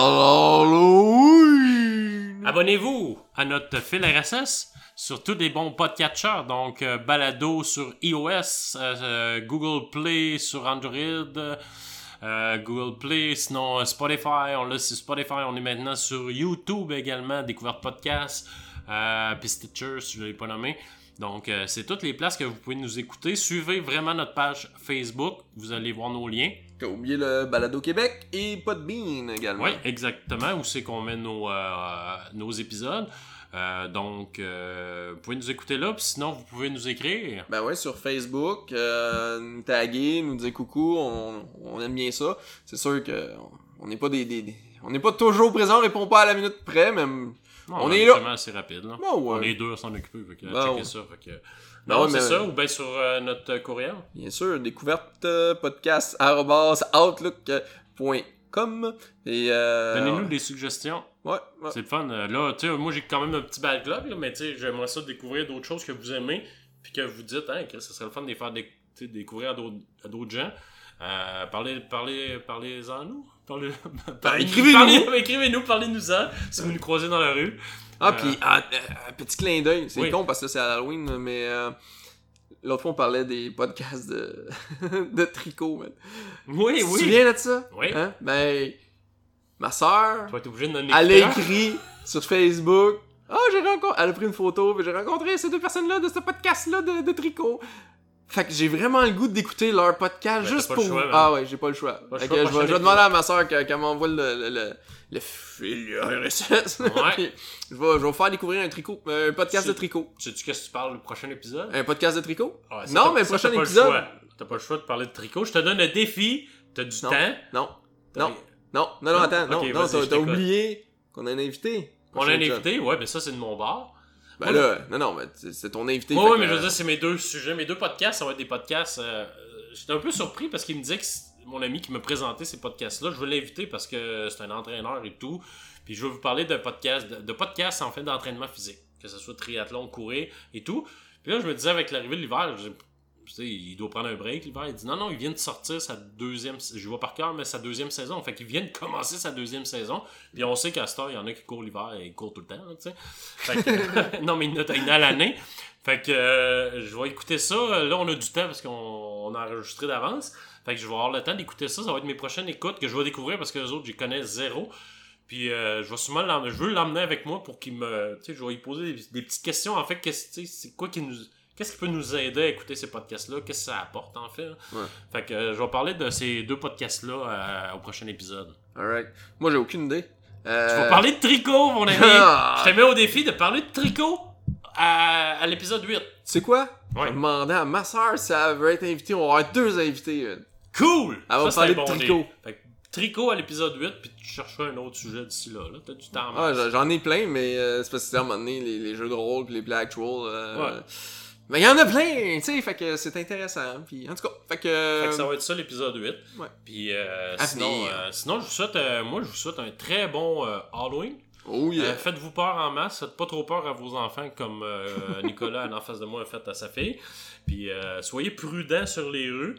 Halloween? Abonnez-vous à notre fil RSS sur tous les bons podcatchers, donc euh, Balado sur iOS, euh, euh, Google Play sur Android, euh, Google Play, sinon Spotify, on l'a sur Spotify, on est maintenant sur YouTube également, Découverte Podcast, euh, puis Stitcher, si je ne l'ai pas nommé. Donc, euh, c'est toutes les places que vous pouvez nous écouter. Suivez vraiment notre page Facebook. Vous allez voir nos liens. T'as oublié le Balado Québec et Podbean également. Oui, exactement. Où c'est qu'on met nos, euh, nos épisodes. Euh, donc, euh, vous pouvez nous écouter là. Puis sinon, vous pouvez nous écrire. Ben ouais, sur Facebook, euh, nous taguer, nous dire coucou, on, on aime bien ça. C'est sûr que on n'est pas des, des- des- on n'est pas toujours présent, on répond pas à la minute près, mais On est là. assez rapide. Là. Ouais. On est deux à s'en occuper. Fait que, checker ouais. ça. Fait que... Non, ouais, c'est mais- ça. Ou bien sur euh, notre courriel? bien sûr, découverte euh, podcast outlook.com et euh, Donnez-nous des suggestions. ouais, ouais. C'est le fun. Là, tu sais, moi, j'ai quand même un petit backlog, là, mais tu sais, j'aimerais ça découvrir d'autres choses que vous aimez, puis que vous dites, hein, que ce serait le fun de les faire découvrir à d'autres gens. Euh, parlez, parlez, parlez-en nous. Parlez, parlez- écrivez-nous. parlez- Écrivez-nous, parlez-nous-en, si vous nous croisez dans la rue. Ah, Euh, puis ah, euh, petit clin d'œil, c'est Oui. con parce que c'est Halloween, mais euh, l'autre fois on parlait des podcasts de, de tricot, man. Oui, Tu te oui. souviens de ça? Oui. Hein? Ben, ma soeur, Tu vas être obligé de donner elle a écrit sur Facebook. Ah, j'ai rencontré. Elle a pris une photo, puis j'ai rencontré ces deux personnes-là de ce podcast-là de, de tricot. Fait que j'ai vraiment le goût d'écouter leur podcast Ben, juste pour. choix, ah ouais, j'ai pas le choix. Pas Fait choix, que je vais, prochain je vais demander à ma soeur qu'elle m'envoie le, le, le, le fil RSS. Ouais. Puis je vais, je vais vous faire découvrir un tricot, un podcast de tricot. Sais-tu qu'est-ce que tu parles le prochain épisode? Un podcast de tricot? Ah, ça, non, mais ça, prochain pas le épisode. choix. T'as pas le choix de parler de tricot. Je te donne un défi. T'as du Non. temps. Non, non, non, non, non, attends, non, non, t'as oublié qu'on a un invité. On a un Prochain épisode. invité, ouais, mais ça, c'est de mon bar. Ben là, non, non, mais c'est ton invité. Fait ouais, mais je veux euh, dire, c'est mes deux sujets. Mes deux podcasts, ça va être des podcasts. euh, J'étais un peu surpris parce qu'il me disait que mon ami qui me présentait ces podcasts-là. Je veux l'inviter parce que c'est un entraîneur et tout. Puis je veux vous parler d'un podcast, de, de podcasts en fait d'entraînement physique. Que ce soit triathlon, courir et tout. Puis là, je me disais avec l'arrivée de l'hiver, sais, il doit prendre un break l'hiver. Il dit non, non, il vient de sortir sa deuxième, je vois par cœur, mais sa deuxième saison. Fait qu'il vient de commencer sa deuxième saison. Puis on sait qu'à ce temps, il y en a qui courent l'hiver et ils courent tout le temps, là, tu sais. Fait que, non, mais il y en a- à l'année. Fait que euh, je vais écouter ça. Là, on a du temps parce qu'on on a enregistré d'avance. Fait que je vais avoir le temps d'écouter ça. Ça va être mes prochaines écoutes que je vais découvrir parce que les autres, j'y connais zéro. Puis euh, je vais sûrement l'emmener. Je veux l'emmener avec moi pour qu'il me. Tu sais, je vais lui poser des, des petites questions. En fait, qu'est-ce tu sais, c'est quoi qui nous. Qu'est-ce qui peut nous aider à écouter ces podcasts-là? Qu'est-ce que ça apporte, en fait? Ouais. Fait que euh, je vais parler de ces deux podcasts-là euh, au prochain épisode. Alright. Moi, j'ai aucune idée. Euh... Je vais parler de tricot, mon ami! Ah! je te mets au défi de parler de tricot à, à l'épisode 8. Tu sais quoi? Ouais. Je demander à ma soeur si elle veut être invitée. On va avoir deux invités. Cool! Elle va parler c'est de tricot. Fait que tricot à l'épisode 8, puis tu chercheras un autre sujet d'ici là. là. T'as du temps. Ah, j'en- ai plein, mais c'est parce que à un moment donné, les, les jeux de rôle les play actual. Ouais. Mais il y en a plein, tu sais, fait que c'est intéressant. Puis en tout cas, fait que. Fait que ça va être ça l'épisode 8. Ouais. Puis euh, sinon, euh, sinon, je vous souhaite, euh, moi, je vous souhaite un très bon Halloween. Oh yeah. Faites-vous peur en masse, faites pas trop peur à vos enfants comme Nicolas en face de moi a fait à sa fille. Puis soyez prudents sur les rues.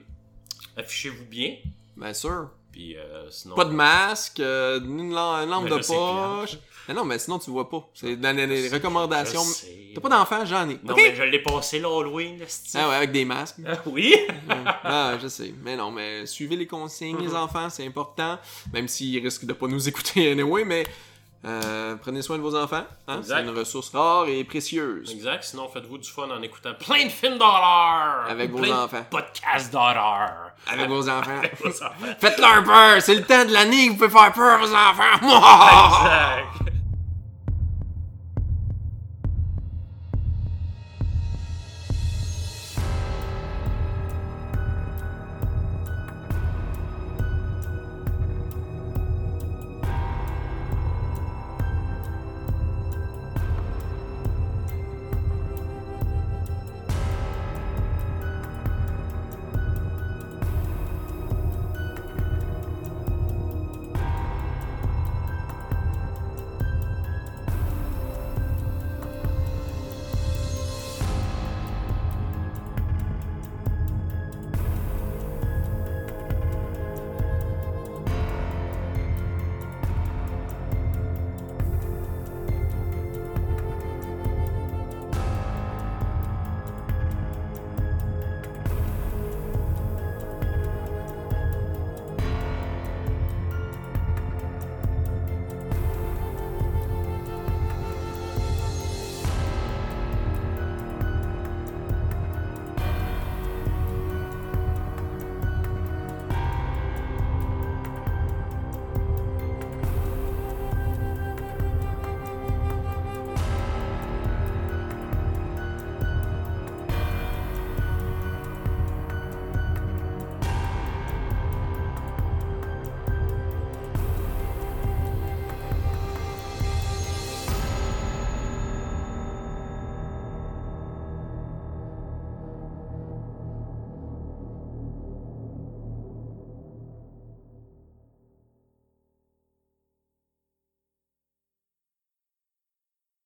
Affichez-vous bien. Bien sûr. Puis euh, sinon. Pas de masque, euh, une, lam- une lampe de poche. Mais non, mais sinon tu vois pas. C'est dans les, recommandations. T'as pas d'enfant, j'en ai. Non, mais je l'ai passé l'Halloween. Ah ouais, avec des masques. Ah oui? ah, je sais. Mais non, mais suivez les consignes, les enfants, c'est important. Même s'ils risquent de pas nous écouter anyway, mais euh, prenez soin de vos enfants. Hein? C'est une ressource rare et précieuse. Exact, sinon faites-vous du fun en écoutant plein de films d'horreur. Avec vos plein de enfants. podcasts d'horreur. Avec vos enfants. Avec vos enfants. Faites-leur peur! C'est le temps de l'année que vous pouvez faire peur à vos enfants! Exact.